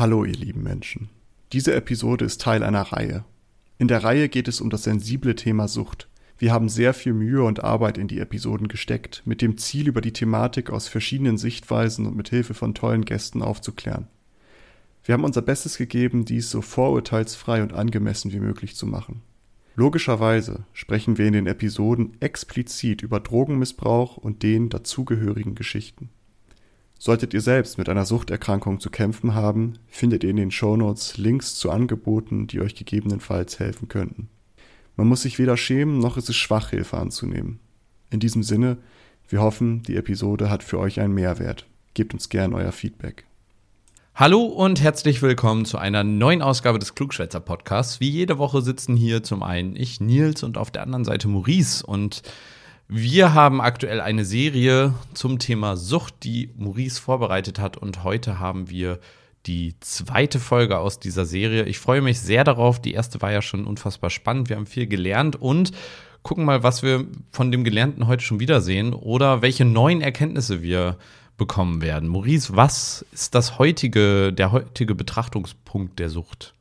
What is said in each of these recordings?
Hallo ihr lieben Menschen. Diese Episode ist Teil einer Reihe. In der Reihe geht es um das sensible Thema Sucht. Wir haben sehr viel Mühe und Arbeit in die Episoden gesteckt, mit dem Ziel, über die Thematik aus verschiedenen Sichtweisen und mit Hilfe von tollen Gästen aufzuklären. Wir haben unser Bestes gegeben, dies so vorurteilsfrei und angemessen wie möglich zu machen. Logischerweise sprechen wir in den Episoden explizit über Drogenmissbrauch und den dazugehörigen Geschichten. Solltet ihr selbst mit einer Suchterkrankung zu kämpfen haben, findet ihr in den Shownotes Links zu Angeboten, die euch gegebenenfalls helfen könnten. Man muss sich weder schämen, noch ist es schwach, Hilfe anzunehmen. In diesem Sinne, wir hoffen, die Episode hat für euch einen Mehrwert. Gebt uns gern euer Feedback. Hallo und herzlich willkommen zu einer neuen Ausgabe des Klugschwätzer Podcasts. Wie jede Woche sitzen hier zum einen ich, Nils, und auf der anderen Seite Maurice. Und wir haben aktuell eine Serie zum Thema Sucht, die Maurice vorbereitet hat. Und heute haben wir die zweite Folge aus dieser Serie. Ich freue mich sehr darauf. Die erste war ja schon unfassbar spannend. Wir haben viel gelernt und gucken mal, was wir von dem Gelernten heute schon wiedersehen oder welche neuen Erkenntnisse wir bekommen werden. Maurice, was ist das heutige, der heutige Betrachtungspunkt der Sucht?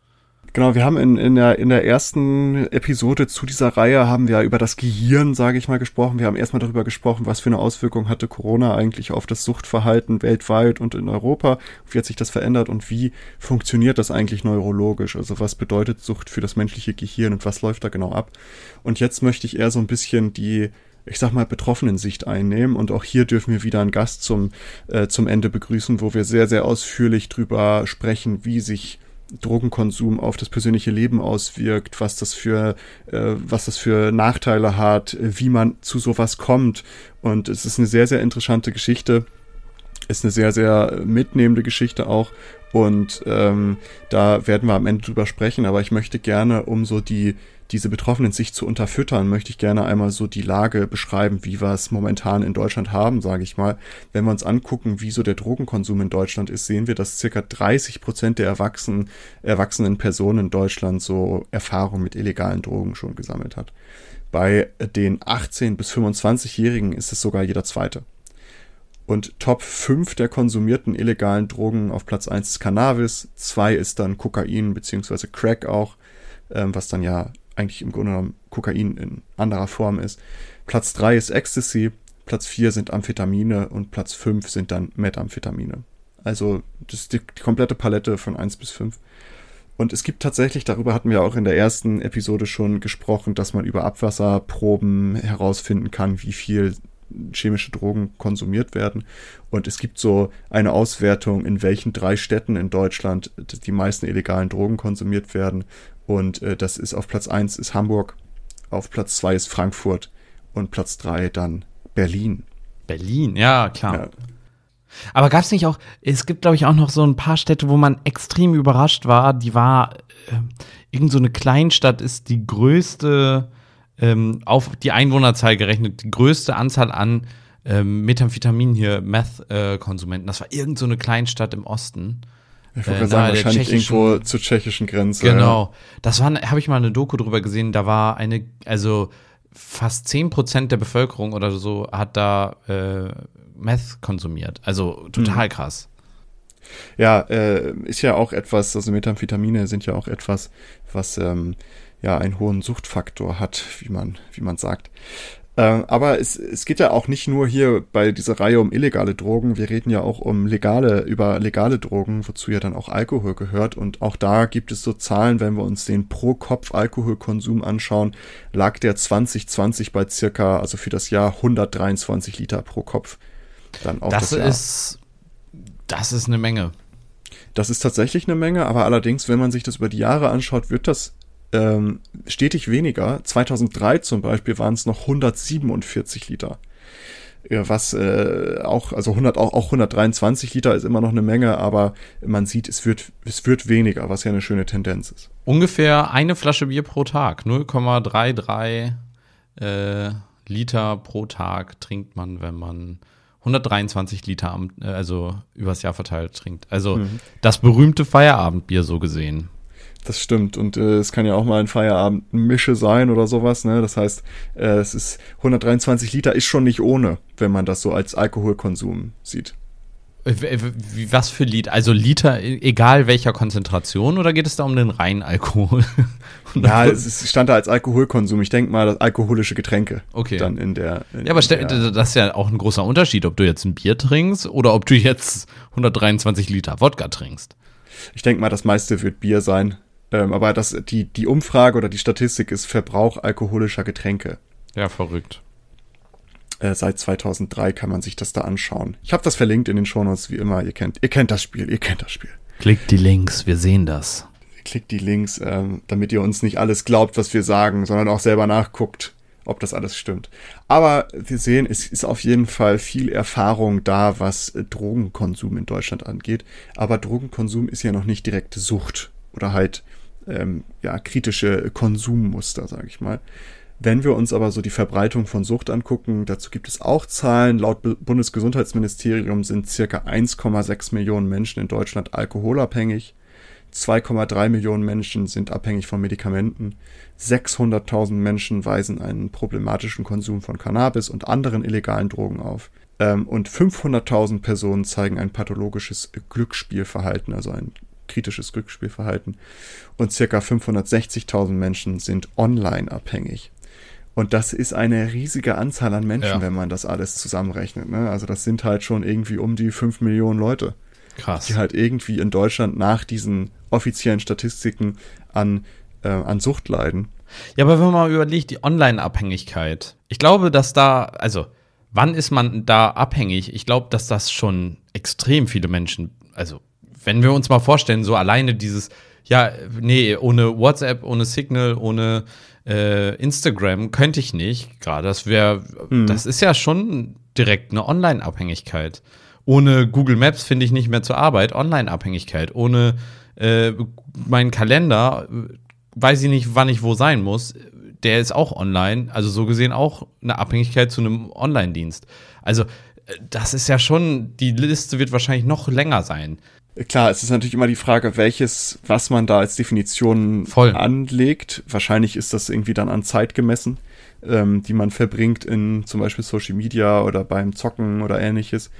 Genau, wir haben in, in, der, in der ersten Episode zu dieser Reihe haben wir über das Gehirn, sage ich mal, gesprochen. Wir haben erstmal darüber gesprochen, was für eine Auswirkung hatte Corona eigentlich auf das Suchtverhalten weltweit und in Europa. Wie hat sich das verändert und wie funktioniert das eigentlich neurologisch? Also was bedeutet Sucht für das menschliche Gehirn und was läuft da genau ab? Und jetzt möchte ich eher so ein bisschen die ich sag mal, betroffenen Sicht einnehmen. Und auch hier dürfen wir wieder einen Gast zum, äh, zum Ende begrüßen, wo wir sehr, sehr ausführlich drüber sprechen, wie sich Drogenkonsum auf das persönliche Leben auswirkt, was das für, äh, was das für Nachteile hat, wie man zu sowas kommt. Und es ist eine sehr, sehr interessante Geschichte. Ist eine sehr, sehr mitnehmende Geschichte auch. Und ähm, da werden wir am Ende drüber sprechen, aber ich möchte gerne, um so die, diese Betroffenen sich zu unterfüttern, möchte ich gerne einmal so die Lage beschreiben, wie wir es momentan in Deutschland haben, sage ich mal. Wenn wir uns angucken, wie so der Drogenkonsum in Deutschland ist, sehen wir, dass circa 30 Prozent der erwachsenen, erwachsenen Personen in Deutschland so Erfahrung mit illegalen Drogen schon gesammelt hat. Bei den 18- bis 25-Jährigen ist es sogar jeder zweite. Und Top 5 der konsumierten illegalen Drogen auf Platz 1 ist Cannabis, 2 ist dann Kokain bzw. Crack auch, ähm, was dann ja eigentlich im Grunde genommen Kokain in anderer Form ist. Platz 3 ist Ecstasy, Platz 4 sind Amphetamine und Platz 5 sind dann Methamphetamine. Also das ist die, die komplette Palette von 1 bis 5. Und es gibt tatsächlich, darüber hatten wir auch in der ersten Episode schon gesprochen, dass man über Abwasserproben herausfinden kann, wie viel chemische Drogen konsumiert werden. Und es gibt so eine Auswertung, in welchen drei Städten in Deutschland die meisten illegalen Drogen konsumiert werden. Und äh, das ist auf Platz eins ist Hamburg, auf Platz zwei ist Frankfurt und Platz drei dann Berlin. Berlin, ja, klar. Ja. Aber gab es nicht auch, es gibt, glaube ich, auch noch so ein paar Städte, wo man extrem überrascht war. Die war, äh, irgend so eine Kleinstadt ist die größte ähm, auf die Einwohnerzahl gerechnet, die größte Anzahl an ähm, Methamphetamin hier, Meth-Konsumenten. das war irgend so eine Kleinstadt im Osten. Ich wollte äh, sagen, wahrscheinlich irgendwo zur tschechischen Grenze. Genau. Ja. Das war, habe ich mal eine Doku drüber gesehen, da war eine, also fast 10% der Bevölkerung oder so hat da äh, Meth konsumiert. Also total mhm. krass. Ja, äh, ist ja auch etwas, also Methamphetamine sind ja auch etwas, was ähm, ja einen hohen Suchtfaktor hat, wie man, wie man sagt. Äh, aber es, es geht ja auch nicht nur hier bei dieser Reihe um illegale Drogen, wir reden ja auch um legale, über legale Drogen, wozu ja dann auch Alkohol gehört. Und auch da gibt es so Zahlen, wenn wir uns den Pro-Kopf-Alkoholkonsum anschauen, lag der 2020 bei circa, also für das Jahr 123 Liter pro Kopf. Dann auch das, das ist, das ist eine Menge. Das ist tatsächlich eine Menge, aber allerdings, wenn man sich das über die Jahre anschaut, wird das ähm, stetig weniger. 2003 zum Beispiel waren es noch 147 Liter. Was äh, auch, also 100, auch, auch 123 Liter ist immer noch eine Menge, aber man sieht, es wird, es wird weniger, was ja eine schöne Tendenz ist. Ungefähr eine Flasche Bier pro Tag, 0,33 äh, Liter pro Tag trinkt man, wenn man 123 Liter, am, äh, also übers Jahr verteilt trinkt. Also mhm. das berühmte Feierabendbier so gesehen. Das stimmt. Und äh, es kann ja auch mal ein Feierabend-Mische sein oder sowas. Ne? Das heißt, äh, es ist 123 Liter ist schon nicht ohne, wenn man das so als Alkoholkonsum sieht. Wie, was für Liter? Also Liter, egal welcher Konzentration, oder geht es da um den reinen Alkohol? ja, es stand da als Alkoholkonsum. Ich denke mal, das alkoholische Getränke. Okay. Dann in der. In ja, aber der, das ist ja auch ein großer Unterschied, ob du jetzt ein Bier trinkst oder ob du jetzt 123 Liter Wodka trinkst. Ich denke mal, das meiste wird Bier sein. Ähm, aber das, die, die Umfrage oder die Statistik ist Verbrauch alkoholischer Getränke. Ja, verrückt. Äh, seit 2003 kann man sich das da anschauen. Ich habe das verlinkt in den Shownotes, wie immer. Ihr kennt, ihr kennt das Spiel, ihr kennt das Spiel. Klickt die Links, wir sehen das. Klickt die Links, ähm, damit ihr uns nicht alles glaubt, was wir sagen, sondern auch selber nachguckt, ob das alles stimmt. Aber wir sehen, es ist auf jeden Fall viel Erfahrung da, was äh, Drogenkonsum in Deutschland angeht. Aber Drogenkonsum ist ja noch nicht direkte Sucht oder halt ähm, ja kritische Konsummuster, sage ich mal. Wenn wir uns aber so die Verbreitung von Sucht angucken, dazu gibt es auch Zahlen. Laut Bundesgesundheitsministerium sind circa 1,6 Millionen Menschen in Deutschland alkoholabhängig. 2,3 Millionen Menschen sind abhängig von Medikamenten. 600.000 Menschen weisen einen problematischen Konsum von Cannabis und anderen illegalen Drogen auf. Ähm, und 500.000 Personen zeigen ein pathologisches Glücksspielverhalten, also ein kritisches Glücksspielverhalten. Und circa 560.000 Menschen sind online abhängig. Und das ist eine riesige Anzahl an Menschen, ja. wenn man das alles zusammenrechnet. Ne? Also das sind halt schon irgendwie um die 5 Millionen Leute. Krass. Die halt irgendwie in Deutschland nach diesen offiziellen Statistiken an, äh, an Sucht leiden. Ja, aber wenn man mal überlegt, die Online-Abhängigkeit. Ich glaube, dass da, also wann ist man da abhängig? Ich glaube, dass das schon extrem viele Menschen, also wenn wir uns mal vorstellen, so alleine dieses, ja, nee, ohne WhatsApp, ohne Signal, ohne äh, Instagram könnte ich nicht. Gerade das wäre, hm. das ist ja schon direkt eine Online-Abhängigkeit. Ohne Google Maps finde ich nicht mehr zur Arbeit. Online-Abhängigkeit. Ohne äh, meinen Kalender äh, weiß ich nicht, wann ich wo sein muss. Der ist auch online. Also so gesehen auch eine Abhängigkeit zu einem Online-Dienst. Also äh, das ist ja schon, die Liste wird wahrscheinlich noch länger sein. Klar, es ist natürlich immer die Frage, welches, was man da als Definition Voll. anlegt. Wahrscheinlich ist das irgendwie dann an Zeit gemessen, ähm, die man verbringt in zum Beispiel Social Media oder beim Zocken oder ähnliches.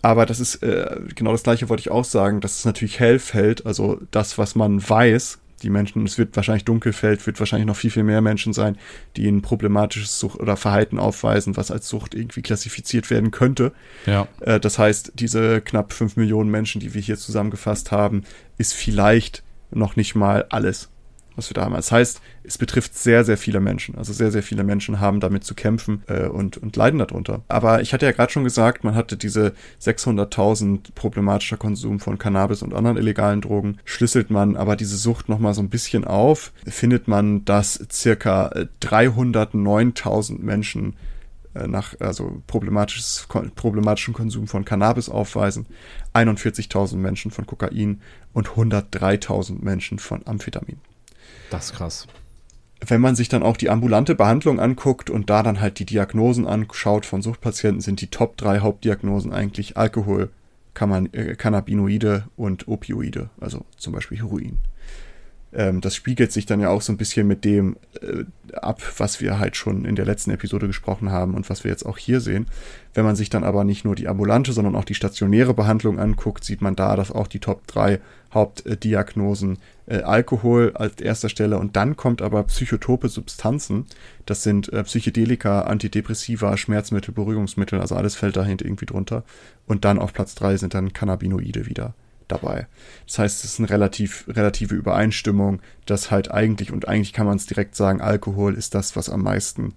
Aber das ist äh, genau das gleiche wollte ich auch sagen, dass es natürlich hell fällt, also das, was man weiß, die Menschen, es wird wahrscheinlich Dunkelfeld, wird wahrscheinlich noch viel, viel mehr Menschen sein, die ein problematisches Sucht oder Verhalten aufweisen, was als Sucht irgendwie klassifiziert werden könnte. Ja. Äh, das heißt, diese knapp fünf Millionen Menschen, die wir hier zusammengefasst haben, ist vielleicht noch nicht mal alles was wir da haben. Das heißt, es betrifft sehr, sehr viele Menschen. Also sehr, sehr viele Menschen haben damit zu kämpfen äh, und, und leiden darunter. Aber ich hatte ja gerade schon gesagt, man hatte diese 600.000 problematischer Konsum von Cannabis und anderen illegalen Drogen. Schlüsselt man aber diese Sucht nochmal so ein bisschen auf, findet man, dass circa 309.000 Menschen äh, nach also problematisches, problematischen Konsum von Cannabis aufweisen, 41.000 Menschen von Kokain und 103.000 Menschen von Amphetamin. Das ist krass. Wenn man sich dann auch die ambulante Behandlung anguckt und da dann halt die Diagnosen anschaut von Suchtpatienten, sind die Top 3 Hauptdiagnosen eigentlich Alkohol, Cannabinoide und Opioide, also zum Beispiel Heroin. Ähm, das spiegelt sich dann ja auch so ein bisschen mit dem äh, ab, was wir halt schon in der letzten Episode gesprochen haben und was wir jetzt auch hier sehen. Wenn man sich dann aber nicht nur die ambulante, sondern auch die stationäre Behandlung anguckt, sieht man da, dass auch die Top 3 Hauptdiagnosen äh, Alkohol als erster Stelle und dann kommt aber psychotope Substanzen. Das sind äh, Psychedelika, Antidepressiva, Schmerzmittel, Beruhigungsmittel, also alles fällt dahinter irgendwie drunter. Und dann auf Platz 3 sind dann Cannabinoide wieder dabei. Das heißt, es ist eine relativ, relative Übereinstimmung, dass halt eigentlich, und eigentlich kann man es direkt sagen, Alkohol ist das, was am meisten,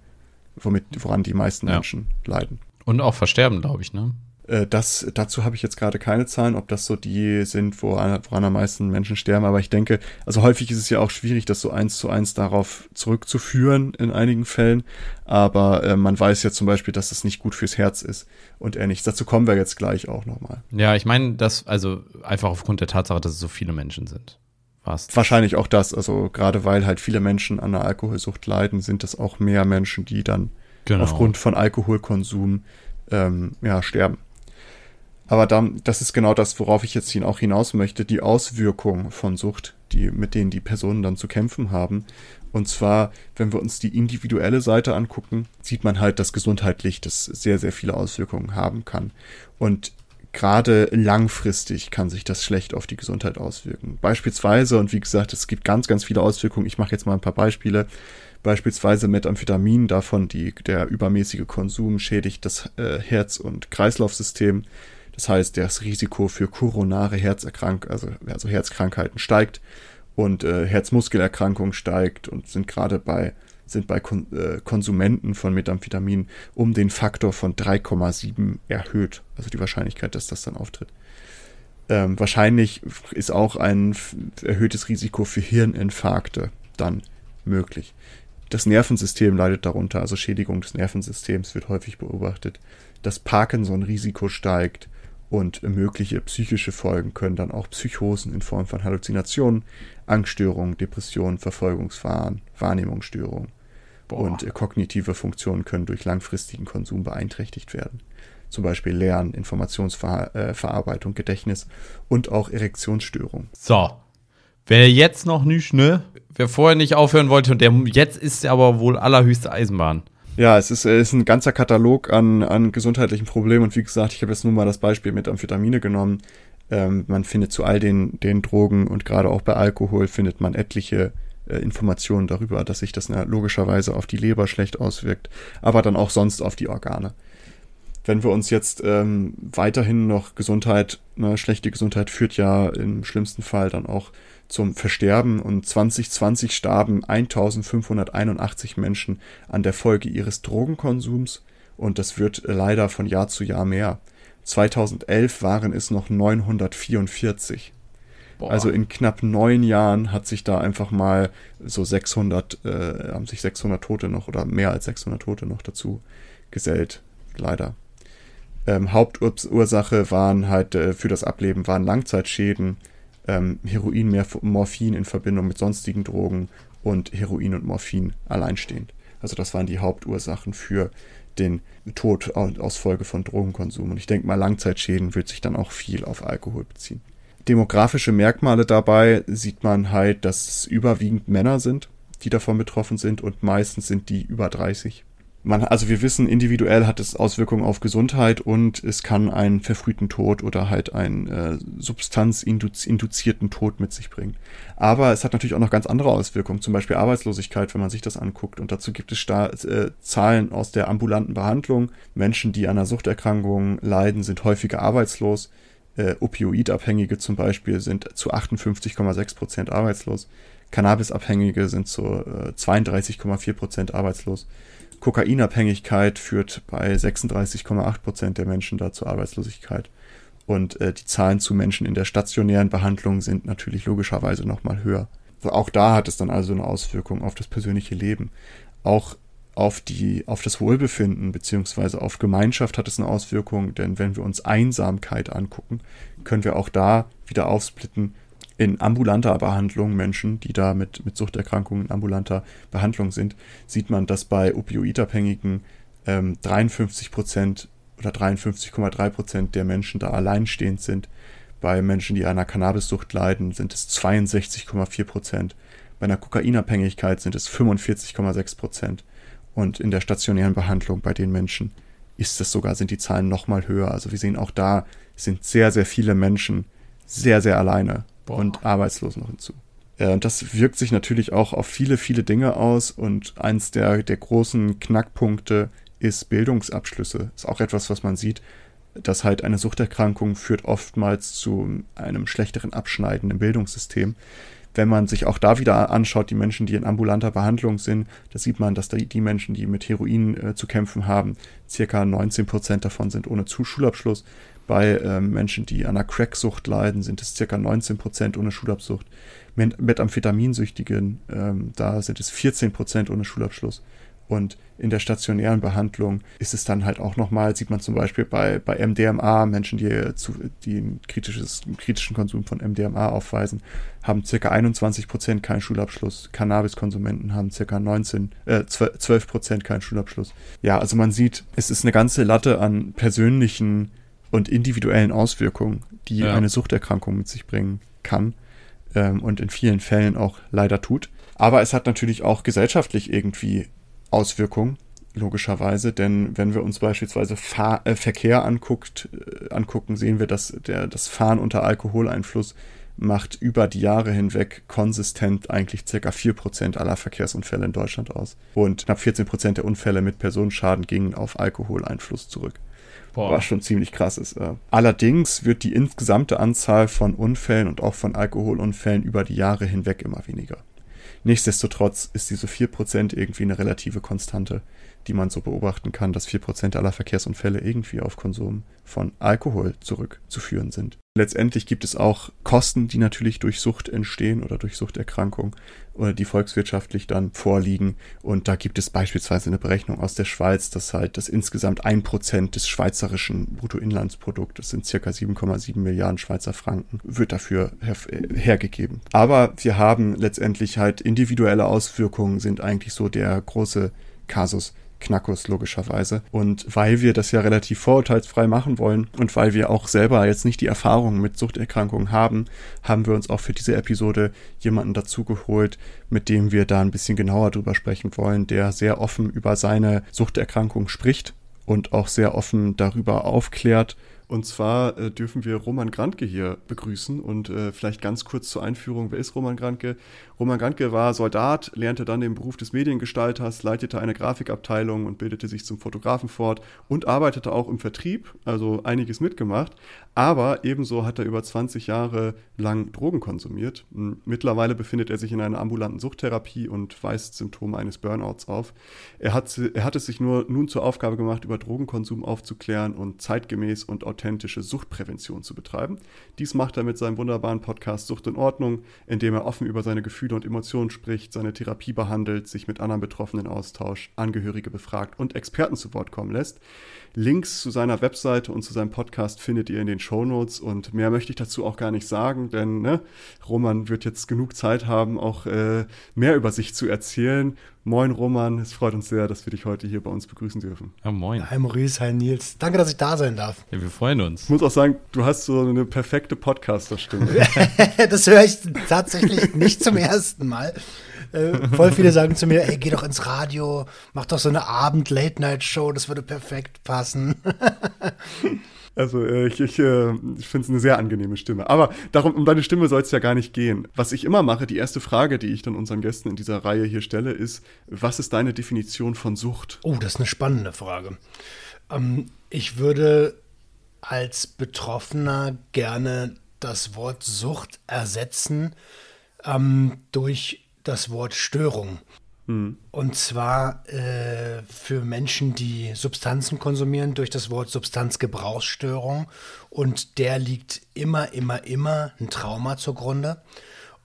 womit, woran die meisten ja. Menschen leiden. Und auch versterben, glaube ich, ne? Äh, das, dazu habe ich jetzt gerade keine Zahlen, ob das so die sind, woran, woran am meisten Menschen sterben. Aber ich denke, also häufig ist es ja auch schwierig, das so eins zu eins darauf zurückzuführen in einigen Fällen. Aber äh, man weiß ja zum Beispiel, dass das nicht gut fürs Herz ist und ähnliches. Dazu kommen wir jetzt gleich auch nochmal. Ja, ich meine, das, also einfach aufgrund der Tatsache, dass es so viele Menschen sind. Fast. Wahrscheinlich auch das. Also gerade weil halt viele Menschen an einer Alkoholsucht leiden, sind es auch mehr Menschen, die dann genau. aufgrund von Alkoholkonsum ähm, ja, sterben. Aber dann, das ist genau das, worauf ich jetzt auch hinaus möchte, die Auswirkung von Sucht, die, mit denen die Personen dann zu kämpfen haben. Und zwar, wenn wir uns die individuelle Seite angucken, sieht man halt, dass gesundheitlich das sehr, sehr viele Auswirkungen haben kann. Und gerade langfristig kann sich das schlecht auf die Gesundheit auswirken. Beispielsweise, und wie gesagt, es gibt ganz, ganz viele Auswirkungen. Ich mache jetzt mal ein paar Beispiele. Beispielsweise Methamphetamin, davon die, der übermäßige Konsum schädigt das äh, Herz- und Kreislaufsystem. Das heißt, das Risiko für koronare Herzerkrankungen, also, also Herzkrankheiten steigt und äh, Herzmuskelerkrankungen steigt und sind gerade bei sind bei Kon äh, Konsumenten von Methamphetamin um den Faktor von 3,7 erhöht. Also die Wahrscheinlichkeit, dass das dann auftritt. Ähm, wahrscheinlich ist auch ein erhöhtes Risiko für Hirninfarkte dann möglich. Das Nervensystem leidet darunter, also Schädigung des Nervensystems wird häufig beobachtet. Das Parkinson-Risiko steigt und mögliche psychische Folgen können dann auch Psychosen in Form von Halluzinationen, Angststörungen, Depressionen, Verfolgungswahn, Wahrnehmungsstörungen und äh, kognitive Funktionen können durch langfristigen Konsum beeinträchtigt werden. Zum Beispiel Lernen, Informationsverarbeitung, äh, Gedächtnis und auch Erektionsstörungen. So, wer jetzt noch nicht, ne? Wer vorher nicht aufhören wollte und der jetzt ist aber wohl allerhöchste Eisenbahn. Ja, es ist, es ist ein ganzer Katalog an, an gesundheitlichen Problemen und wie gesagt, ich habe jetzt nur mal das Beispiel mit Amphetamine genommen. Ähm, man findet zu all den, den Drogen und gerade auch bei Alkohol findet man etliche äh, Informationen darüber, dass sich das na, logischerweise auf die Leber schlecht auswirkt, aber dann auch sonst auf die Organe. Wenn wir uns jetzt ähm, weiterhin noch Gesundheit, ne, schlechte Gesundheit führt ja im schlimmsten Fall dann auch zum Versterben und 2020 starben 1581 Menschen an der Folge ihres Drogenkonsums und das wird leider von Jahr zu Jahr mehr. 2011 waren es noch 944. Boah. Also in knapp neun Jahren hat sich da einfach mal so 600, äh, haben sich 600 Tote noch oder mehr als 600 Tote noch dazu gesellt. Leider. Ähm, Hauptursache waren halt äh, für das Ableben waren Langzeitschäden, ähm, Heroin, Morphin in Verbindung mit sonstigen Drogen und Heroin und Morphin alleinstehend. Also das waren die Hauptursachen für den Tod aus Folge von Drogenkonsum. Und ich denke mal, Langzeitschäden wird sich dann auch viel auf Alkohol beziehen. Demografische Merkmale dabei sieht man halt, dass es überwiegend Männer sind, die davon betroffen sind und meistens sind die über 30 man, also wir wissen, individuell hat es Auswirkungen auf Gesundheit und es kann einen verfrühten Tod oder halt einen äh, substanzinduzierten Tod mit sich bringen. Aber es hat natürlich auch noch ganz andere Auswirkungen, zum Beispiel Arbeitslosigkeit, wenn man sich das anguckt. Und dazu gibt es äh, Zahlen aus der ambulanten Behandlung. Menschen, die an einer Suchterkrankung leiden, sind häufiger arbeitslos. Äh, Opioidabhängige zum Beispiel sind zu 58,6 Prozent arbeitslos. Cannabisabhängige sind zu äh, 32,4 Prozent arbeitslos. Kokainabhängigkeit führt bei 36,8 Prozent der Menschen da zur Arbeitslosigkeit. Und äh, die Zahlen zu Menschen in der stationären Behandlung sind natürlich logischerweise nochmal höher. Auch da hat es dann also eine Auswirkung auf das persönliche Leben. Auch auf die, auf das Wohlbefinden beziehungsweise auf Gemeinschaft hat es eine Auswirkung, denn wenn wir uns Einsamkeit angucken, können wir auch da wieder aufsplitten in ambulanter Behandlung Menschen, die da mit, mit Suchterkrankungen in ambulanter Behandlung sind, sieht man, dass bei Opioidabhängigen ähm, 53 Prozent oder 53,3 Prozent der Menschen da alleinstehend sind. Bei Menschen, die einer Cannabissucht leiden, sind es 62,4 Prozent. Bei einer Kokainabhängigkeit sind es 45,6 Prozent. Und in der stationären Behandlung bei den Menschen ist es sogar, sind die Zahlen nochmal höher. Also wir sehen auch da sind sehr, sehr viele Menschen sehr, sehr alleine Boah. und arbeitslos noch hinzu. Äh, das wirkt sich natürlich auch auf viele, viele Dinge aus und eins der, der großen Knackpunkte ist Bildungsabschlüsse. Ist auch etwas, was man sieht, dass halt eine Suchterkrankung führt oftmals zu einem schlechteren Abschneiden im Bildungssystem. Wenn man sich auch da wieder anschaut, die Menschen, die in ambulanter Behandlung sind, da sieht man, dass die, Menschen, die mit Heroin äh, zu kämpfen haben, circa 19 Prozent davon sind ohne Schulabschluss. Bei ähm, Menschen, die an einer Cracksucht leiden, sind es circa 19 Prozent ohne Schulabschluss. Methamphetaminsüchtigen, ähm, da sind es 14 Prozent ohne Schulabschluss. Und in der stationären Behandlung ist es dann halt auch nochmal, sieht man zum Beispiel bei, bei MDMA, Menschen, die, zu, die ein kritisches, einen kritischen Konsum von MDMA aufweisen, haben circa 21 Prozent keinen Schulabschluss. Cannabiskonsumenten haben circa 19, äh, 12 Prozent keinen Schulabschluss. Ja, also man sieht, es ist eine ganze Latte an persönlichen und individuellen Auswirkungen, die ja. eine Suchterkrankung mit sich bringen kann ähm, und in vielen Fällen auch leider tut. Aber es hat natürlich auch gesellschaftlich irgendwie Auswirkungen. logischerweise, denn wenn wir uns beispielsweise Fahr äh, Verkehr anguckt, äh, angucken, sehen wir, dass der, das Fahren unter Alkoholeinfluss macht über die Jahre hinweg konsistent eigentlich ca. 4% aller Verkehrsunfälle in Deutschland aus. Und knapp 14% der Unfälle mit Personenschaden gingen auf Alkoholeinfluss zurück. Boah. Was schon ziemlich krass ist. Allerdings wird die insgesamte Anzahl von Unfällen und auch von Alkoholunfällen über die Jahre hinweg immer weniger. Nichtsdestotrotz ist diese 4% irgendwie eine relative Konstante die man so beobachten kann, dass 4% aller Verkehrsunfälle irgendwie auf Konsum von Alkohol zurückzuführen sind. Letztendlich gibt es auch Kosten, die natürlich durch Sucht entstehen oder durch Suchterkrankung oder die volkswirtschaftlich dann vorliegen. Und da gibt es beispielsweise eine Berechnung aus der Schweiz, dass halt das insgesamt ein Prozent des schweizerischen Bruttoinlandsproduktes sind circa 7,7 Milliarden Schweizer Franken, wird dafür her hergegeben. Aber wir haben letztendlich halt individuelle Auswirkungen sind eigentlich so der große Kasus Knackus logischerweise. Und weil wir das ja relativ vorurteilsfrei machen wollen und weil wir auch selber jetzt nicht die Erfahrung mit Suchterkrankungen haben, haben wir uns auch für diese Episode jemanden dazugeholt, mit dem wir da ein bisschen genauer drüber sprechen wollen, der sehr offen über seine Suchterkrankung spricht und auch sehr offen darüber aufklärt und zwar äh, dürfen wir Roman Grantke hier begrüßen und äh, vielleicht ganz kurz zur Einführung. Wer ist Roman Grantke? Roman Grantke war Soldat, lernte dann den Beruf des Mediengestalters, leitete eine Grafikabteilung und bildete sich zum Fotografen fort und arbeitete auch im Vertrieb, also einiges mitgemacht. Aber ebenso hat er über 20 Jahre lang Drogen konsumiert. Mittlerweile befindet er sich in einer ambulanten Suchttherapie und weist Symptome eines Burnouts auf. Er hat, er hat es sich nur nun zur Aufgabe gemacht, über Drogenkonsum aufzuklären und zeitgemäß und authentische Suchtprävention zu betreiben. Dies macht er mit seinem wunderbaren Podcast Sucht in Ordnung, in dem er offen über seine Gefühle und Emotionen spricht, seine Therapie behandelt, sich mit anderen Betroffenen austauscht, Angehörige befragt und Experten zu Wort kommen lässt. Links zu seiner Webseite und zu seinem Podcast findet ihr in den Show Notes und mehr möchte ich dazu auch gar nicht sagen, denn ne, Roman wird jetzt genug Zeit haben, auch äh, mehr über sich zu erzählen. Moin Roman, es freut uns sehr, dass wir dich heute hier bei uns begrüßen dürfen. Ja, moin. Hi Maurice, hi Nils. Danke, dass ich da sein darf. Ja, wir freuen uns. Ich muss auch sagen, du hast so eine perfekte Podcaster-Stimme. das höre ich tatsächlich nicht zum ersten Mal. Äh, voll viele sagen zu mir, ey, geh doch ins Radio, mach doch so eine Abend-Late-Night-Show, das würde perfekt passen. Also äh, ich, ich, äh, ich finde es eine sehr angenehme Stimme. Aber darum, um deine Stimme soll es ja gar nicht gehen. Was ich immer mache, die erste Frage, die ich dann unseren Gästen in dieser Reihe hier stelle, ist, was ist deine Definition von Sucht? Oh, das ist eine spannende Frage. Ähm, ich würde als Betroffener gerne das Wort Sucht ersetzen ähm, durch das Wort Störung. Mhm. Und zwar äh, für Menschen, die Substanzen konsumieren, durch das Wort Substanzgebrauchsstörung. Und der liegt immer, immer, immer ein Trauma zugrunde.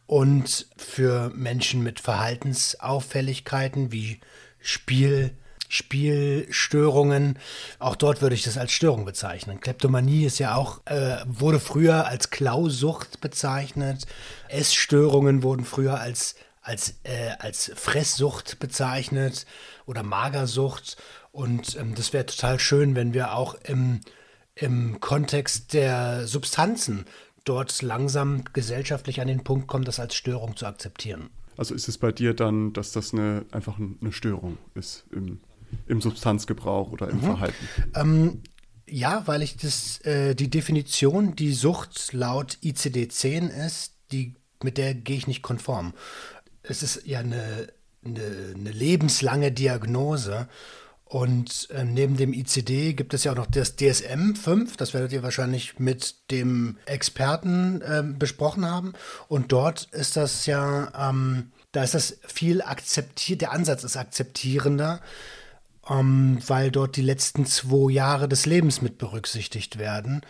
Und für Menschen mit Verhaltensauffälligkeiten wie Spiel, Spielstörungen. Auch dort würde ich das als Störung bezeichnen. Kleptomanie ist ja auch, äh, wurde früher als Klausucht bezeichnet. Essstörungen wurden früher als als, äh, als Fresssucht bezeichnet oder Magersucht. Und ähm, das wäre total schön, wenn wir auch im, im Kontext der Substanzen dort langsam gesellschaftlich an den Punkt kommen, das als Störung zu akzeptieren. Also ist es bei dir dann, dass das eine, einfach eine Störung ist im, im Substanzgebrauch oder im mhm. Verhalten? Ähm, ja, weil ich das, äh, die Definition, die Sucht laut ICD-10 ist, die, mit der gehe ich nicht konform es ist ja eine, eine, eine lebenslange Diagnose. Und äh, neben dem ICD gibt es ja auch noch das DSM 5, das werdet ihr wahrscheinlich mit dem Experten äh, besprochen haben. Und dort ist das ja, ähm, da ist das viel akzeptiert, der Ansatz ist akzeptierender, ähm, weil dort die letzten zwei Jahre des Lebens mit berücksichtigt werden.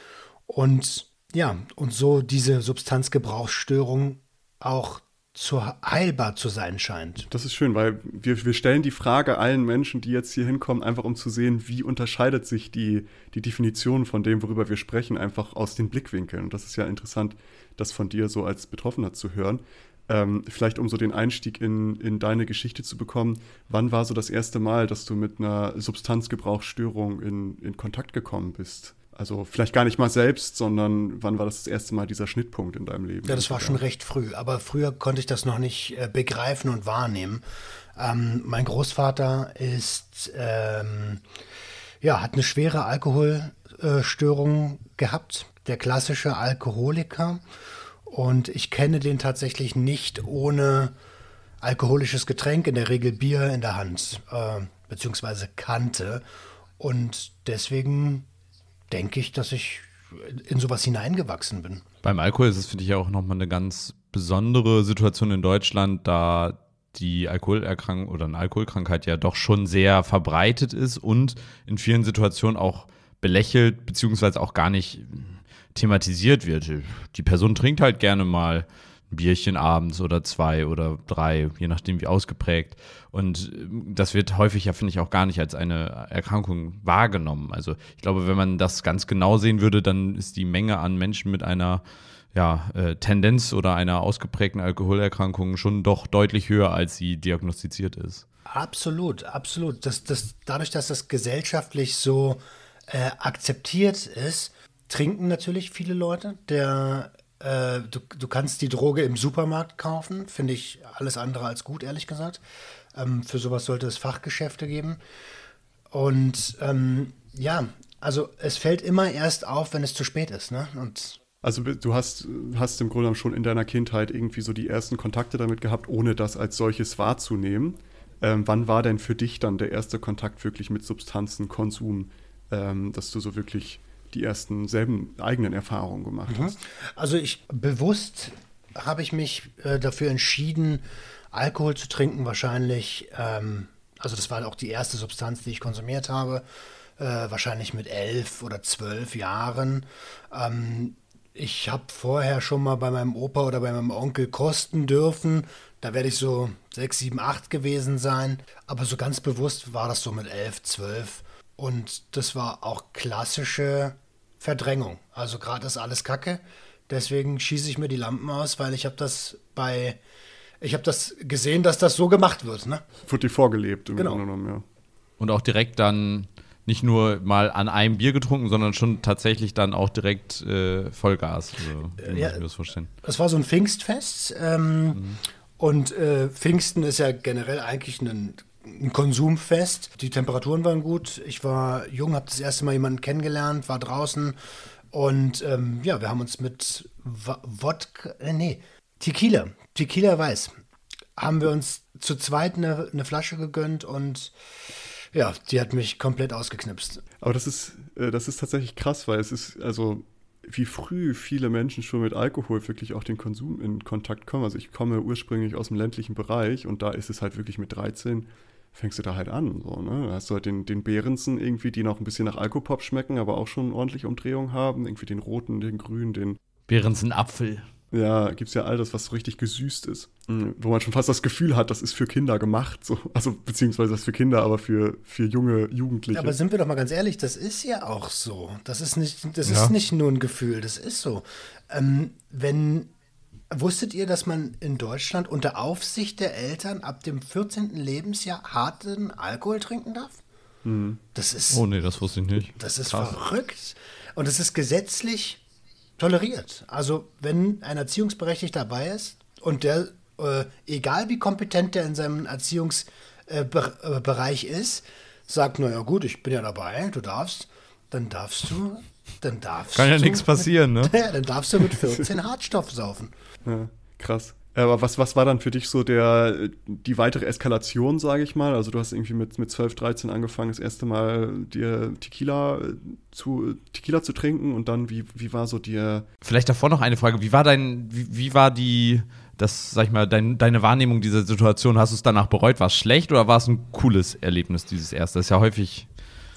Und ja, und so diese Substanzgebrauchsstörung auch zu heilbar zu sein scheint. Das ist schön, weil wir, wir stellen die Frage allen Menschen, die jetzt hier hinkommen, einfach um zu sehen, wie unterscheidet sich die, die Definition von dem, worüber wir sprechen, einfach aus den Blickwinkeln. Und das ist ja interessant, das von dir so als Betroffener zu hören. Ähm, vielleicht um so den Einstieg in, in deine Geschichte zu bekommen, wann war so das erste Mal, dass du mit einer Substanzgebrauchsstörung in, in Kontakt gekommen bist? Also vielleicht gar nicht mal selbst, sondern wann war das das erste Mal dieser Schnittpunkt in deinem Leben? Ja, das war schon recht früh. Aber früher konnte ich das noch nicht äh, begreifen und wahrnehmen. Ähm, mein Großvater ist, ähm, ja, hat eine schwere Alkoholstörung gehabt. Der klassische Alkoholiker. Und ich kenne den tatsächlich nicht ohne alkoholisches Getränk, in der Regel Bier in der Hand, äh, beziehungsweise kannte. Und deswegen denke ich, dass ich in sowas hineingewachsen bin. Beim Alkohol ist es, finde ich, auch nochmal eine ganz besondere Situation in Deutschland, da die Alkoholerkrankung oder eine Alkoholkrankheit ja doch schon sehr verbreitet ist und in vielen Situationen auch belächelt, beziehungsweise auch gar nicht thematisiert wird. Die Person trinkt halt gerne mal ein Bierchen abends oder zwei oder drei, je nachdem wie ausgeprägt. Und ähm, das wird häufig ja, finde ich, auch gar nicht als eine Erkrankung wahrgenommen. Also ich glaube, wenn man das ganz genau sehen würde, dann ist die Menge an Menschen mit einer ja, äh, Tendenz oder einer ausgeprägten Alkoholerkrankung schon doch deutlich höher, als sie diagnostiziert ist. Absolut, absolut. Das, das, dadurch, dass das gesellschaftlich so äh, akzeptiert ist, trinken natürlich viele Leute. Der äh, du, du kannst die Droge im Supermarkt kaufen, finde ich alles andere als gut, ehrlich gesagt. Ähm, für sowas sollte es Fachgeschäfte geben. Und ähm, ja, also es fällt immer erst auf, wenn es zu spät ist. Ne? Und also du hast, hast im Grunde schon in deiner Kindheit irgendwie so die ersten Kontakte damit gehabt, ohne das als solches wahrzunehmen. Ähm, wann war denn für dich dann der erste Kontakt wirklich mit Substanzen, Konsum, ähm, dass du so wirklich die ersten selben eigenen Erfahrungen gemacht mhm. hast? Also ich bewusst habe ich mich äh, dafür entschieden, Alkohol zu trinken, wahrscheinlich, ähm, also das war auch die erste Substanz, die ich konsumiert habe, äh, wahrscheinlich mit elf oder zwölf Jahren. Ähm, ich habe vorher schon mal bei meinem Opa oder bei meinem Onkel kosten dürfen. Da werde ich so sechs, sieben, acht gewesen sein. Aber so ganz bewusst war das so mit elf, zwölf. Und das war auch klassische Verdrängung. Also gerade ist alles Kacke. Deswegen schieße ich mir die Lampen aus, weil ich habe das bei, ich habe das gesehen, dass das so gemacht wird. Ne? Wird dir vorgelebt im genau. Grunde genommen, ja. Und auch direkt dann nicht nur mal an einem Bier getrunken, sondern schon tatsächlich dann auch direkt äh, Vollgas. Also, wie ja, muss ich mir das vorstellen? Das war so ein Pfingstfest. Ähm, mhm. Und äh, Pfingsten ist ja generell eigentlich ein ein Konsumfest. Die Temperaturen waren gut. Ich war jung, habe das erste Mal jemanden kennengelernt, war draußen und ähm, ja, wir haben uns mit Wodka, äh, nee, Tequila, Tequila Weiß, haben wir uns zu zweit eine, eine Flasche gegönnt und ja, die hat mich komplett ausgeknipst. Aber das ist, äh, das ist tatsächlich krass, weil es ist, also wie früh viele Menschen schon mit Alkohol wirklich auch den Konsum in Kontakt kommen. Also ich komme ursprünglich aus dem ländlichen Bereich und da ist es halt wirklich mit 13 fängst du da halt an. So, ne? Da hast du halt den, den Behrensen irgendwie, die noch ein bisschen nach Alkopop schmecken, aber auch schon ordentlich Umdrehung haben. Irgendwie den roten, den grünen, den. Behrensen Apfel. Ja, gibt es ja all das, was so richtig gesüßt ist. Mhm. Wo man schon fast das Gefühl hat, das ist für Kinder gemacht. So. Also, beziehungsweise das für Kinder, aber für, für junge Jugendliche. aber sind wir doch mal ganz ehrlich, das ist ja auch so. Das ist nicht, das ja. ist nicht nur ein Gefühl, das ist so. Ähm, wenn Wusstet ihr, dass man in Deutschland unter Aufsicht der Eltern ab dem 14. Lebensjahr harten Alkohol trinken darf? Mhm. Das ist. Oh nee, das wusste ich nicht. Das ist Krass. verrückt. Und es ist gesetzlich toleriert. Also, wenn ein Erziehungsberechtigter dabei ist und der, äh, egal wie kompetent der in seinem Erziehungsbereich äh, ist, sagt, naja gut, ich bin ja dabei, du darfst, dann darfst du dann darfst Kann ja nichts passieren, ne? Ja, dann darfst du mit 14 Hartstoff saufen. Ja, krass. Aber was, was war dann für dich so der, die weitere Eskalation, sage ich mal? Also du hast irgendwie mit, mit 12, 13 angefangen, das erste Mal dir Tequila äh, zu, Tequila zu trinken und dann, wie, wie war so dir... Vielleicht davor noch eine Frage. Wie war dein, wie, wie war die, das, sag ich mal, dein, deine Wahrnehmung dieser Situation? Hast du es danach bereut? War es schlecht oder war es ein cooles Erlebnis, dieses erste? Das ist ja häufig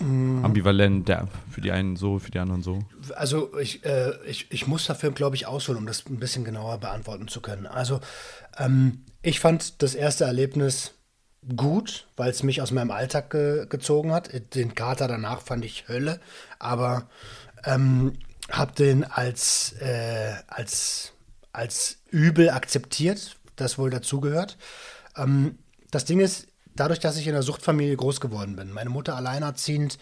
mm. ambivalent, der, für die einen so, für die anderen so? Also ich, äh, ich, ich muss dafür, glaube ich, ausholen, um das ein bisschen genauer beantworten zu können. Also ähm, ich fand das erste Erlebnis gut, weil es mich aus meinem Alltag ge gezogen hat. Den Kater danach fand ich Hölle, aber ähm, habe den als, äh, als, als übel akzeptiert, das wohl dazugehört. Ähm, das Ding ist, dadurch, dass ich in einer Suchtfamilie groß geworden bin, meine Mutter alleinerziehend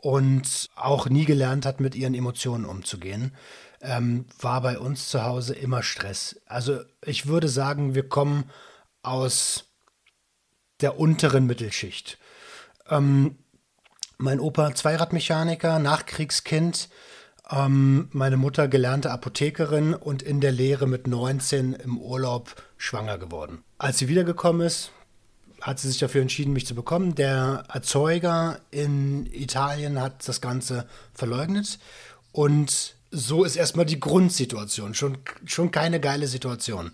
und auch nie gelernt hat, mit ihren Emotionen umzugehen, ähm, war bei uns zu Hause immer Stress. Also ich würde sagen, wir kommen aus der unteren Mittelschicht. Ähm, mein Opa Zweiradmechaniker, Nachkriegskind, ähm, meine Mutter gelernte Apothekerin und in der Lehre mit 19 im Urlaub schwanger geworden. Als sie wiedergekommen ist, hat sie sich dafür entschieden, mich zu bekommen. Der Erzeuger in Italien hat das Ganze verleugnet und so ist erstmal die Grundsituation. Schon, schon keine geile Situation.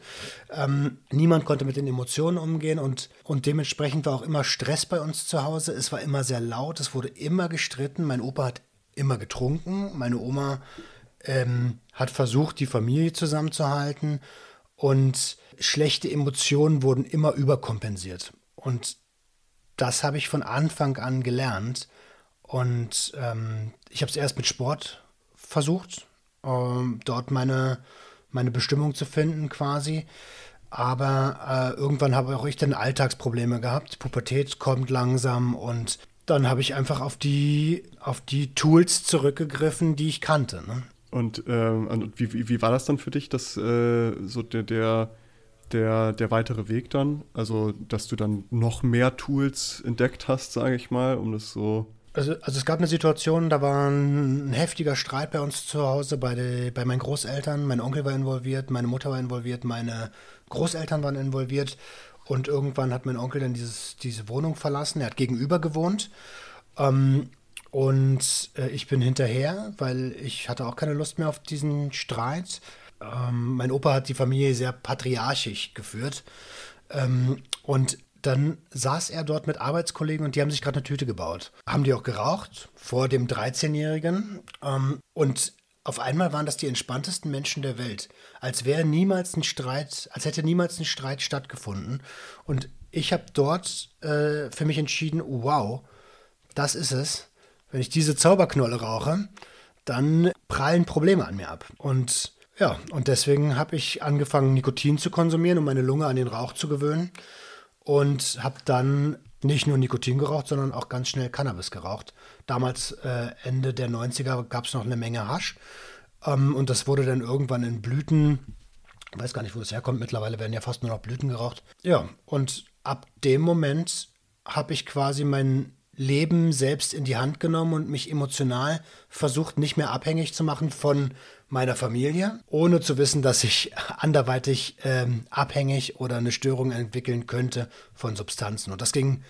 Ähm, niemand konnte mit den Emotionen umgehen und, und dementsprechend war auch immer Stress bei uns zu Hause. Es war immer sehr laut, es wurde immer gestritten. Mein Opa hat immer getrunken. Meine Oma ähm, hat versucht, die Familie zusammenzuhalten. Und schlechte Emotionen wurden immer überkompensiert. Und das habe ich von Anfang an gelernt. Und ähm, ich habe es erst mit Sport versucht, ähm, dort meine, meine Bestimmung zu finden quasi. Aber äh, irgendwann habe auch ich dann Alltagsprobleme gehabt. Pubertät kommt langsam und dann habe ich einfach auf die, auf die Tools zurückgegriffen, die ich kannte. Ne? Und, ähm, wie, wie, war das dann für dich, dass äh, so der, der, der, der weitere Weg dann? Also, dass du dann noch mehr Tools entdeckt hast, sage ich mal, um das so. Also, also es gab eine Situation, da war ein heftiger Streit bei uns zu Hause, bei, de, bei meinen Großeltern. Mein Onkel war involviert, meine Mutter war involviert, meine Großeltern waren involviert. Und irgendwann hat mein Onkel dann dieses, diese Wohnung verlassen. Er hat gegenüber gewohnt. Ähm, und äh, ich bin hinterher, weil ich hatte auch keine Lust mehr auf diesen Streit. Ähm, mein Opa hat die Familie sehr patriarchisch geführt. Ähm, und dann saß er dort mit Arbeitskollegen und die haben sich gerade eine Tüte gebaut. Haben die auch geraucht vor dem 13-Jährigen. Ähm, und auf einmal waren das die entspanntesten Menschen der Welt. Als wäre niemals ein Streit, als hätte niemals ein Streit stattgefunden. Und ich habe dort äh, für mich entschieden, wow, das ist es. Wenn ich diese Zauberknolle rauche, dann prallen Probleme an mir ab. Und ja, und deswegen habe ich angefangen, Nikotin zu konsumieren, um meine Lunge an den Rauch zu gewöhnen. Und habe dann nicht nur Nikotin geraucht, sondern auch ganz schnell Cannabis geraucht. Damals, äh, Ende der 90er, gab es noch eine Menge Hasch. Ähm, und das wurde dann irgendwann in Blüten, ich weiß gar nicht, wo es herkommt, mittlerweile werden ja fast nur noch Blüten geraucht. Ja, und ab dem Moment habe ich quasi mein Leben selbst in die Hand genommen und mich emotional versucht, nicht mehr abhängig zu machen von meiner Familie, ohne zu wissen, dass ich anderweitig ähm, abhängig oder eine Störung entwickeln könnte von Substanzen. Und das ging,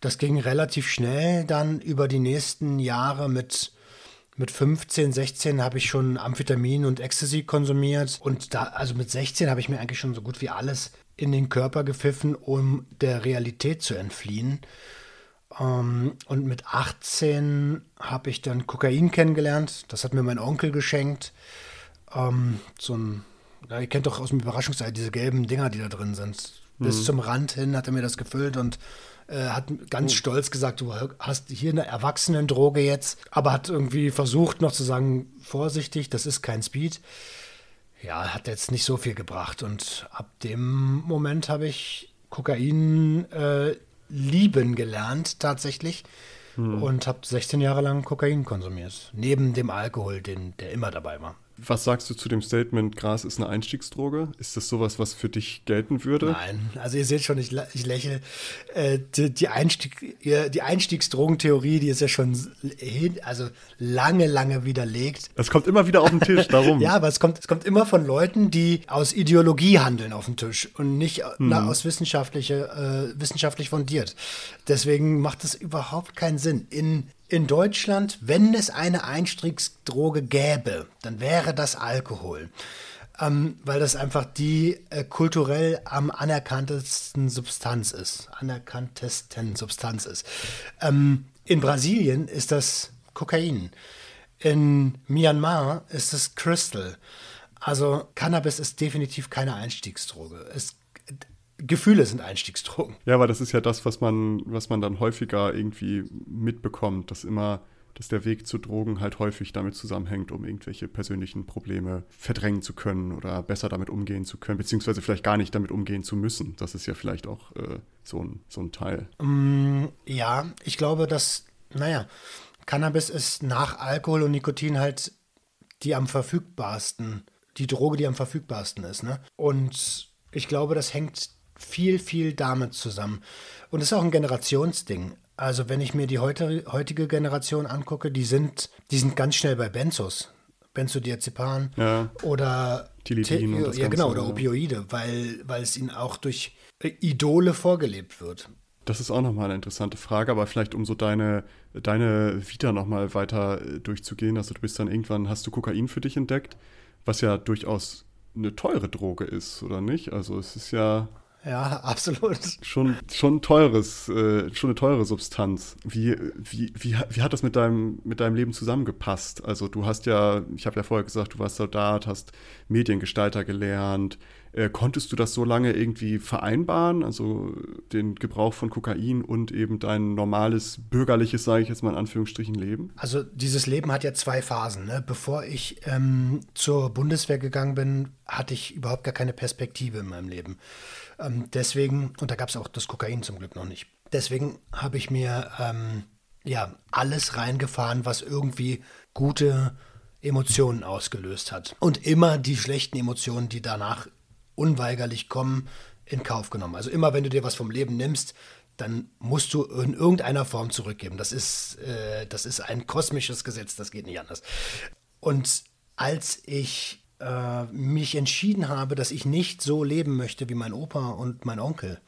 das ging relativ schnell dann über die nächsten Jahre mit mit 15, 16 habe ich schon Amphetamin und Ecstasy konsumiert und da, also mit 16 habe ich mir eigentlich schon so gut wie alles in den Körper gepfiffen, um der Realität zu entfliehen. Ähm, und mit 18 habe ich dann Kokain kennengelernt. Das hat mir mein Onkel geschenkt. Ähm, so ein, ja, ihr kennt doch aus dem Überraschungsei diese gelben Dinger, die da drin sind. Mhm. Bis zum Rand hin hat er mir das gefüllt und äh, hat ganz oh. stolz gesagt, du hast hier eine Erwachsenendroge jetzt, aber hat irgendwie versucht noch zu sagen, vorsichtig, das ist kein Speed. Ja, hat jetzt nicht so viel gebracht und ab dem Moment habe ich Kokain äh, lieben gelernt tatsächlich hm. und habe 16 Jahre lang Kokain konsumiert, neben dem Alkohol, den, der immer dabei war. Was sagst du zu dem Statement, Gras ist eine Einstiegsdroge? Ist das sowas, was für dich gelten würde? Nein, also ihr seht schon, ich, ich lächle. Äh, die, die, Einstieg, die Einstiegsdrogentheorie, die ist ja schon also lange, lange widerlegt. Es kommt immer wieder auf den Tisch, darum. ja, aber es kommt, es kommt immer von Leuten, die aus Ideologie handeln auf den Tisch und nicht hm. na, aus wissenschaftliche, äh, wissenschaftlich fundiert. Deswegen macht es überhaupt keinen Sinn. In in Deutschland, wenn es eine Einstiegsdroge gäbe, dann wäre das Alkohol. Ähm, weil das einfach die äh, kulturell am anerkanntesten Substanz ist. Anerkanntesten Substanz ist. Ähm, in Brasilien ist das Kokain. In Myanmar ist es Crystal. Also Cannabis ist definitiv keine Einstiegsdroge. Es Gefühle sind Einstiegsdrogen. Ja, aber das ist ja das, was man, was man dann häufiger irgendwie mitbekommt, dass immer, dass der Weg zu Drogen halt häufig damit zusammenhängt, um irgendwelche persönlichen Probleme verdrängen zu können oder besser damit umgehen zu können, beziehungsweise vielleicht gar nicht damit umgehen zu müssen. Das ist ja vielleicht auch äh, so, ein, so ein Teil. Mm, ja, ich glaube, dass, naja, Cannabis ist nach Alkohol und Nikotin halt die am verfügbarsten, die Droge, die am verfügbarsten ist. Ne? Und ich glaube, das hängt viel, viel damit zusammen. Und es ist auch ein Generationsding. Also wenn ich mir die heute, heutige Generation angucke, die sind, die sind ganz schnell bei Benzos. Benzodiazepam Ja. oder Tilidin und das ja genau oder. Opioide, weil, weil es ihnen auch durch Idole vorgelebt wird. Das ist auch nochmal eine interessante Frage, aber vielleicht um so deine, deine Vita nochmal weiter äh, durchzugehen. Also du bist dann irgendwann, hast du Kokain für dich entdeckt, was ja durchaus eine teure Droge ist, oder nicht? Also es ist ja Ja, absolut. schon, schon teures, äh, schon eine teure Substanz. Wie, wie, wie, wie hat das mit deinem, mit deinem Leben zusammengepasst? Also du hast ja, ich habe ja vorher gesagt, du warst Soldat, hast Mediengestalter gelernt. Äh, konntest du das so lange irgendwie vereinbaren? Also den Gebrauch von Kokain und eben dein normales, bürgerliches, sage ich jetzt mal in Anführungsstrichen, Leben? Also dieses Leben hat ja zwei Phasen. Ne? Bevor ich ähm, zur Bundeswehr gegangen bin, hatte ich überhaupt gar keine Perspektive in meinem Leben. Ähm, deswegen, und da gab es auch das Kokain zum Glück noch nicht. Deswegen habe ich mir ähm, ja alles reingefahren, was irgendwie gute Emotionen ausgelöst hat. Und immer die schlechten Emotionen, die danach unweigerlich kommen, in Kauf genommen. Also immer, wenn du dir was vom Leben nimmst, dann musst du in irgendeiner Form zurückgeben. Das ist, äh, das ist ein kosmisches Gesetz, das geht nicht anders. Und als ich äh, mich entschieden habe, dass ich nicht so leben möchte wie mein Opa und mein Onkel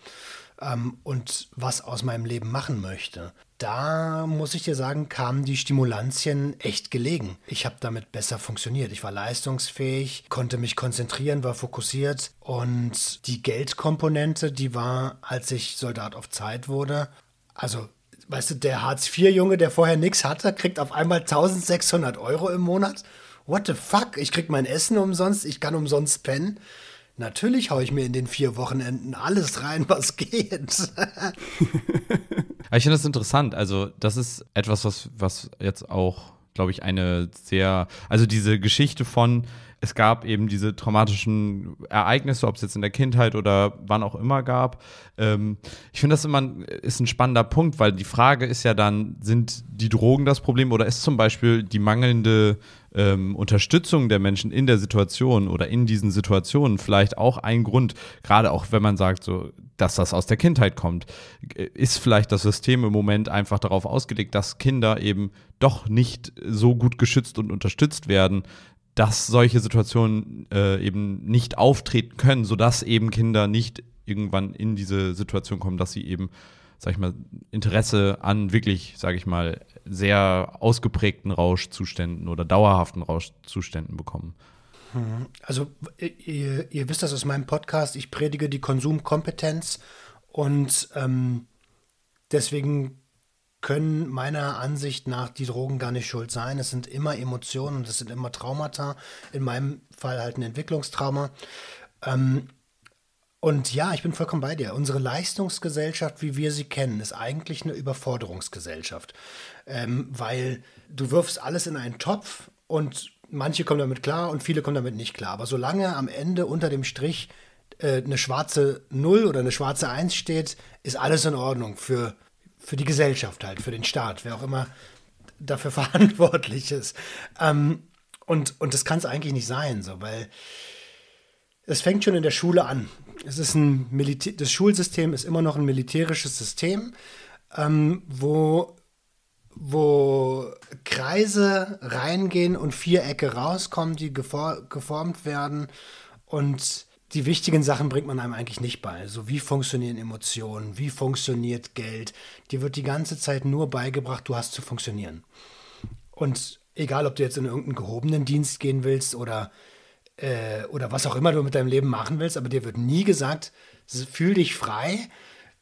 ähm, und was aus meinem Leben machen möchte, da muss ich dir sagen, kamen die Stimulantien echt gelegen. Ich habe damit besser funktioniert. Ich war leistungsfähig, konnte mich konzentrieren, war fokussiert und die Geldkomponente, die war, als ich Soldat auf Zeit wurde, also weißt du, der Hartz-IV-Junge, der vorher nichts hatte, kriegt auf einmal 1600 Euro im Monat. What the fuck? Ich krieg mein Essen umsonst, ich kann umsonst pennen. Natürlich hau ich mir in den vier Wochenenden alles rein, was geht. Ich finde das interessant. Also, das ist etwas, was, was jetzt auch, glaube ich, eine sehr, also diese Geschichte von, es gab eben diese traumatischen Ereignisse, ob es jetzt in der Kindheit oder wann auch immer gab. Ähm, ich finde das immer ein, ist ein spannender Punkt, weil die Frage ist ja dann, sind die Drogen das Problem oder ist zum Beispiel die mangelnde ähm, Unterstützung der Menschen in der Situation oder in diesen Situationen vielleicht auch ein Grund, gerade auch wenn man sagt, so, dass das aus der Kindheit kommt, ist vielleicht das System im Moment einfach darauf ausgelegt, dass Kinder eben doch nicht so gut geschützt und unterstützt werden, dass solche Situationen äh, eben nicht auftreten können, sodass eben Kinder nicht irgendwann in diese Situation kommen, dass sie eben, sag ich mal, Interesse an wirklich, sag ich mal, sehr ausgeprägten Rauschzuständen oder dauerhaften Rauschzuständen bekommen. Also, ihr, ihr wisst das aus meinem Podcast, ich predige die Konsumkompetenz und ähm, deswegen können meiner Ansicht nach die Drogen gar nicht schuld sein. Es sind immer Emotionen und es sind immer Traumata. In meinem Fall halt ein Entwicklungstrauma. Ähm, und ja, ich bin vollkommen bei dir. Unsere Leistungsgesellschaft, wie wir sie kennen, ist eigentlich eine Überforderungsgesellschaft. Ähm, weil du wirfst alles in einen Topf und manche kommen damit klar und viele kommen damit nicht klar. Aber solange am Ende unter dem Strich äh, eine schwarze Null oder eine schwarze Eins steht, ist alles in Ordnung für, für die Gesellschaft halt, für den Staat, wer auch immer dafür verantwortlich ist. Ähm, und, und das kann es eigentlich nicht sein, so, weil es fängt schon in der Schule an. Es ist ein Militä das Schulsystem ist immer noch ein militärisches System, ähm, wo, wo Kreise reingehen und Vierecke rauskommen, die gefor geformt werden. Und die wichtigen Sachen bringt man einem eigentlich nicht bei. So wie funktionieren Emotionen, wie funktioniert Geld. Die wird die ganze Zeit nur beigebracht, du hast zu funktionieren. Und egal, ob du jetzt in irgendeinen gehobenen Dienst gehen willst oder äh, oder was auch immer du mit deinem Leben machen willst, aber dir wird nie gesagt, fühl dich frei,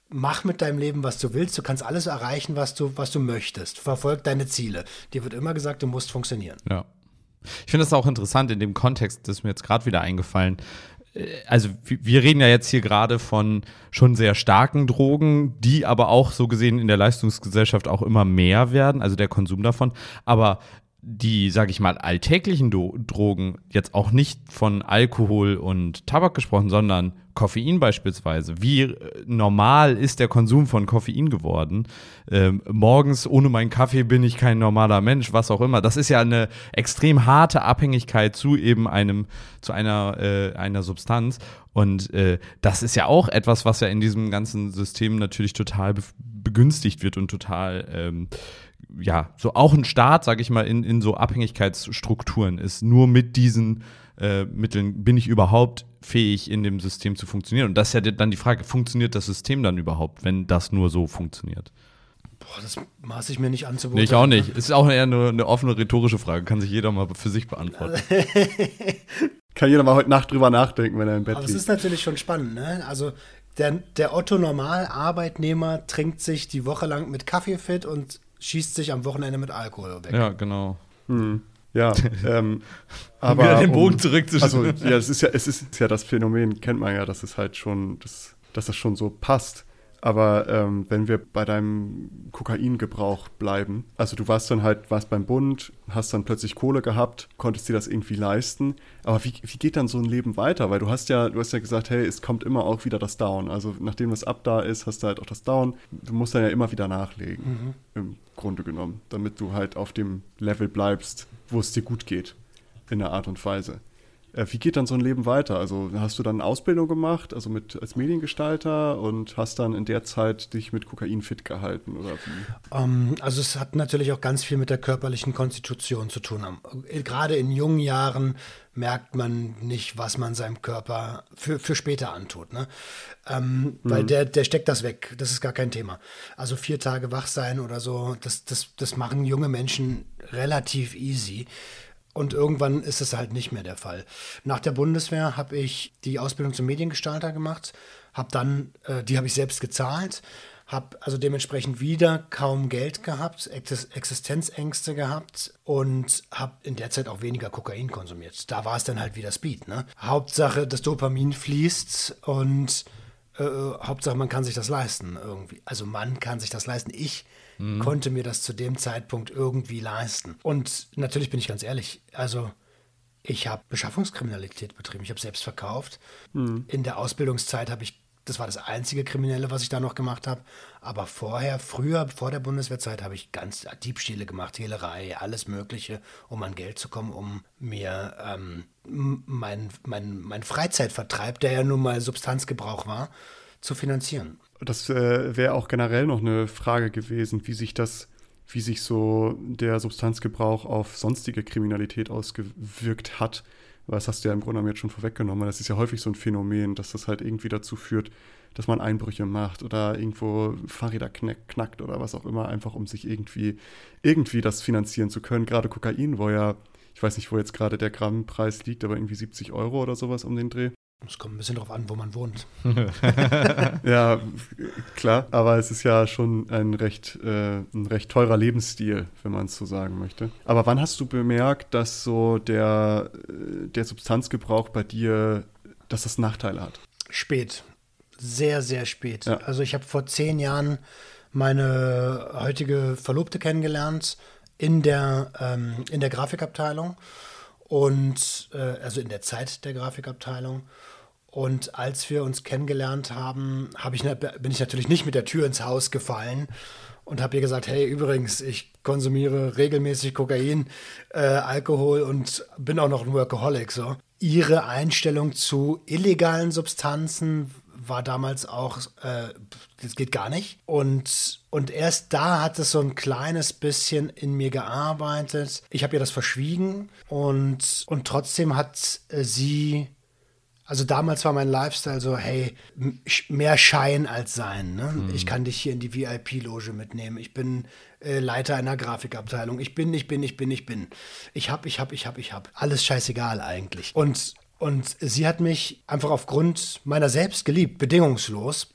mach mit deinem Leben, was du willst, du kannst alles erreichen, was du, was du möchtest, verfolg deine Ziele. Dir wird immer gesagt, du musst funktionieren. Ja. Ich finde das auch interessant in dem Kontext, das ist mir jetzt gerade wieder eingefallen. Äh, Also wir reden ja jetzt hier gerade von schon sehr starken Drogen, die aber auch so gesehen in der Leistungsgesellschaft auch immer mehr werden, also der Konsum davon. Aber die, sag ich mal, alltäglichen Do Drogen, jetzt auch nicht von Alkohol und Tabak gesprochen, sondern Koffein beispielsweise. Wie äh, normal ist der Konsum von Koffein geworden? Ähm, morgens ohne meinen Kaffee bin ich kein normaler Mensch, was auch immer. Das ist ja eine extrem harte Abhängigkeit zu eben einem, zu einer, äh, einer Substanz. Und äh, das ist ja auch etwas, was ja in diesem ganzen System natürlich total be begünstigt wird und total ähm, ja, so auch ein Staat, sage ich mal, in, in so Abhängigkeitsstrukturen ist. Nur mit diesen äh, Mitteln bin ich überhaupt fähig, in dem System zu funktionieren. Und das ist ja dann die Frage, funktioniert das System dann überhaupt, wenn das nur so funktioniert? Boah, das maße ich mir nicht an zu Nee, ich auch nicht. Es ist auch eher eine, eine offene rhetorische Frage. Kann sich jeder mal für sich beantworten. Kann jeder mal heute Nacht drüber nachdenken, wenn er im Bett Aber liegt. es ist natürlich schon spannend, ne? Also der, der Otto-Normal-Arbeitnehmer trinkt sich die Woche lang mit Kaffee fit und schießt sich am Wochenende mit Alkohol weg. Ja, genau. Hm. Ja, ähm, aber wieder den Bogen um, zurückzuschieben. Also ja, es ist ja, es ist ja das Phänomen, kennt man ja, dass es halt schon, dass, dass das schon so passt. Aber ähm, wenn wir bei deinem Kokaingebrauch bleiben, also du warst dann halt, warst beim Bund, hast dann plötzlich Kohle gehabt, konntest dir das irgendwie leisten. Aber wie, wie geht dann so ein Leben weiter? Weil du hast ja, du hast ja gesagt, hey, es kommt immer auch wieder das Down. Also nachdem das Up da ist, hast du halt auch das Down. Du musst dann ja immer wieder nachlegen, Mhm. im Grunde genommen, damit du halt auf dem Level bleibst, wo es dir gut geht, in der Art und Weise. Äh, Wie geht dann so ein Leben weiter? Also hast du dann eine Ausbildung gemacht, also mit als Mediengestalter und hast dann in der Zeit dich mit Kokain fit gehalten oder wie? Ähm, also es hat natürlich auch ganz viel mit der körperlichen Konstitution zu tun. Am- Gerade in jungen Jahren merkt man nicht, was man seinem Körper für, für später antut. Ne? Ähm, Weil der, der steckt das weg. Das ist gar kein Thema. Also vier Tage wach sein oder so, das, das, das machen junge Menschen relativ easy. Und irgendwann ist es halt nicht mehr der Fall. Nach der Bundeswehr habe ich die Ausbildung zum Mediengestalter gemacht, habe dann, äh, die habe ich selbst gezahlt, habe also dementsprechend wieder kaum Geld gehabt, Ex Existenzängste gehabt und habe in der Zeit auch weniger Kokain konsumiert. Da war es dann halt wieder Speed. Ne? Hauptsache, das Dopamin fließt und äh, Hauptsache, man kann sich das leisten irgendwie. Also man kann sich das leisten. Ich konnte mir das zu dem Zeitpunkt irgendwie leisten. Und natürlich bin ich ganz ehrlich, also ich habe Beschaffungskriminalität betrieben. Ich habe selbst verkauft. In der Ausbildungszeit habe ich, das war das einzige Kriminelle, was ich da noch gemacht habe. Aber vorher, früher, vor der Bundeswehrzeit, habe ich ganz Diebstähle gemacht, Hehlerei, alles Mögliche, um an Geld zu kommen, um mir ähm, m- mein, mein, mein Freizeitvertreib, der ja nun mal Substanzgebrauch war, zu finanzieren. Das äh, wäre auch generell noch eine Frage gewesen, wie sich das, wie sich so der Substanzgebrauch auf sonstige Kriminalität ausgewirkt hat. Weil das hast du ja im Grunde genommen jetzt schon vorweggenommen. Das ist ja häufig so ein Phänomen, dass das halt irgendwie dazu führt, dass man Einbrüche macht oder irgendwo Fahrräder knack, knackt oder was auch immer, einfach um sich irgendwie, irgendwie das finanzieren zu können. Gerade Kokain, wo ja, ich weiß nicht, wo jetzt gerade der Grammpreis liegt, aber irgendwie 70 Euro oder sowas um den Dreh. Es kommt ein bisschen drauf an, wo man wohnt. Ja, klar, aber es ist ja schon ein recht, äh, ein recht teurer Lebensstil, wenn man es so sagen möchte. Aber wann hast du bemerkt, dass so der, äh, der Substanzgebrauch bei dir, dass das Nachteile hat? Spät. Sehr, sehr spät. Ja. Also ich habe vor zehn Jahren meine heutige Verlobte kennengelernt in der, ähm, in der Grafikabteilung und äh, also in der Zeit der Grafikabteilung. Und als wir uns kennengelernt haben, hab ich, bin ich natürlich nicht mit der Tür ins Haus gefallen und habe ihr gesagt, hey, übrigens, ich konsumiere regelmäßig Kokain, äh, Alkohol und bin auch noch ein Workaholic. So. Ihre Einstellung zu illegalen Substanzen war damals auch, äh, das geht gar nicht. Und, und erst da hat es so ein kleines bisschen in mir gearbeitet. Ich habe ihr das verschwiegen und, und trotzdem hat äh, sie also damals war mein Lifestyle so, hey, mehr Schein als Sein. Ne? Ich kann dich hier in die VIP-Loge mitnehmen. Ich bin äh, Leiter einer Grafikabteilung. Ich bin, ich bin, ich bin, ich bin. Ich hab, ich hab, ich hab, ich hab. Alles scheißegal eigentlich. Und, und sie hat mich einfach aufgrund meiner selbst geliebt, bedingungslos,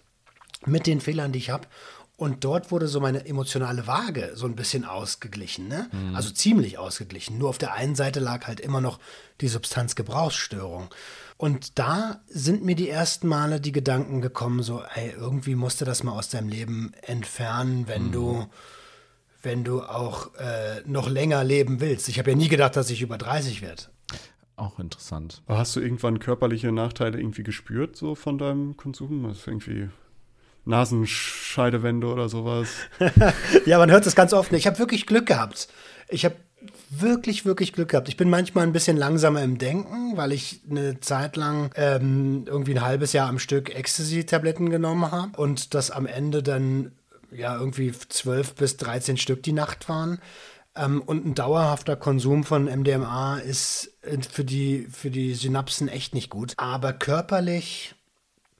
mit den Fehlern, die ich habe. Und dort wurde so meine emotionale Waage so ein bisschen ausgeglichen, ne? Also ziemlich ausgeglichen. Nur auf der einen Seite lag halt immer noch die Substanzgebrauchsstörung. Und da sind mir die ersten Male die Gedanken gekommen, so, ey, irgendwie musst du das mal aus deinem Leben entfernen, wenn du, wenn du auch äh, noch länger leben willst. Ich habe ja nie gedacht, dass ich über 30 werde. Auch interessant. Aber hast du irgendwann körperliche Nachteile irgendwie gespürt, so von deinem Konsum? Das ist irgendwie Nasenscheidewände oder sowas? ja, man hört das ganz oft. Ich habe wirklich Glück gehabt. Ich habe wirklich, wirklich Glück gehabt. Ich bin manchmal ein bisschen langsamer im Denken, weil ich eine Zeit lang ähm, irgendwie ein halbes Jahr am Stück Ecstasy-Tabletten genommen habe und das am Ende dann ja irgendwie zwölf bis 13 Stück die Nacht waren. Ähm, und ein dauerhafter Konsum von MDMA ist äh, für die, für die Synapsen echt nicht gut. Aber körperlich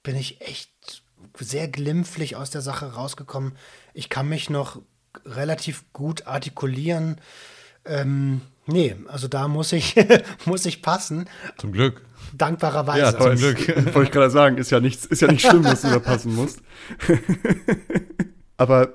bin ich echt sehr glimpflich aus der Sache rausgekommen. Ich kann mich noch relativ gut artikulieren. Ähm, nee, also da muss ich, muss ich passen. Zum Glück. Dankbarerweise. Ja, zum Glück. Wollte ich gerade sagen, ist ja, nichts, ist ja nicht schlimm, dass du da passen musst. Aber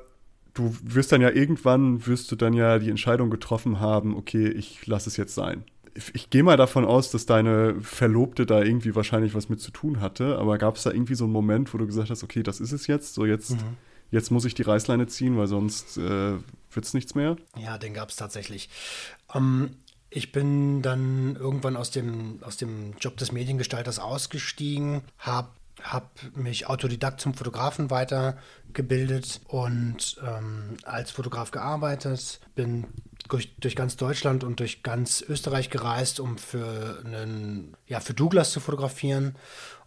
du wirst dann ja irgendwann, wirst du dann ja die Entscheidung getroffen haben, okay, ich lasse es jetzt sein. Ich, ich gehe mal davon aus, dass deine Verlobte da irgendwie wahrscheinlich was mit zu tun hatte, aber gab es da irgendwie so einen Moment, wo du gesagt hast, okay, das ist es jetzt, so jetzt, mhm. jetzt muss ich die Reißleine ziehen, weil sonst äh, wird es nichts mehr? Ja, den gab es tatsächlich. Ähm, ich bin dann irgendwann aus dem, aus dem Job des Mediengestalters ausgestiegen, habe habe mich Autodidakt zum Fotografen weitergebildet und ähm, als Fotograf gearbeitet, bin durch, durch, ganz Deutschland und durch ganz Österreich gereist, um für, einen, ja, für Douglas zu fotografieren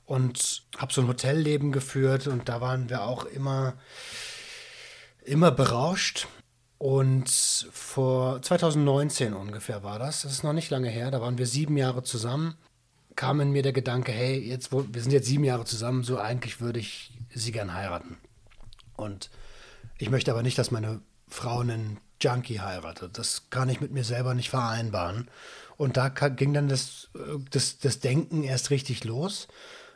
und habe so ein Hotelleben geführt und da waren wir auch immer, immer berauscht. Und vor 2019 ungefähr war das, das ist noch nicht lange her, da waren wir sieben Jahre zusammen, kam in mir der Gedanke, hey, jetzt, wir sind jetzt sieben Jahre zusammen, so eigentlich würde ich sie gern heiraten. Und ich möchte aber nicht, dass meine Frau einen Junkie heiratet. Das kann ich mit mir selber nicht vereinbaren. Und da ging dann das, das, das Denken erst richtig los.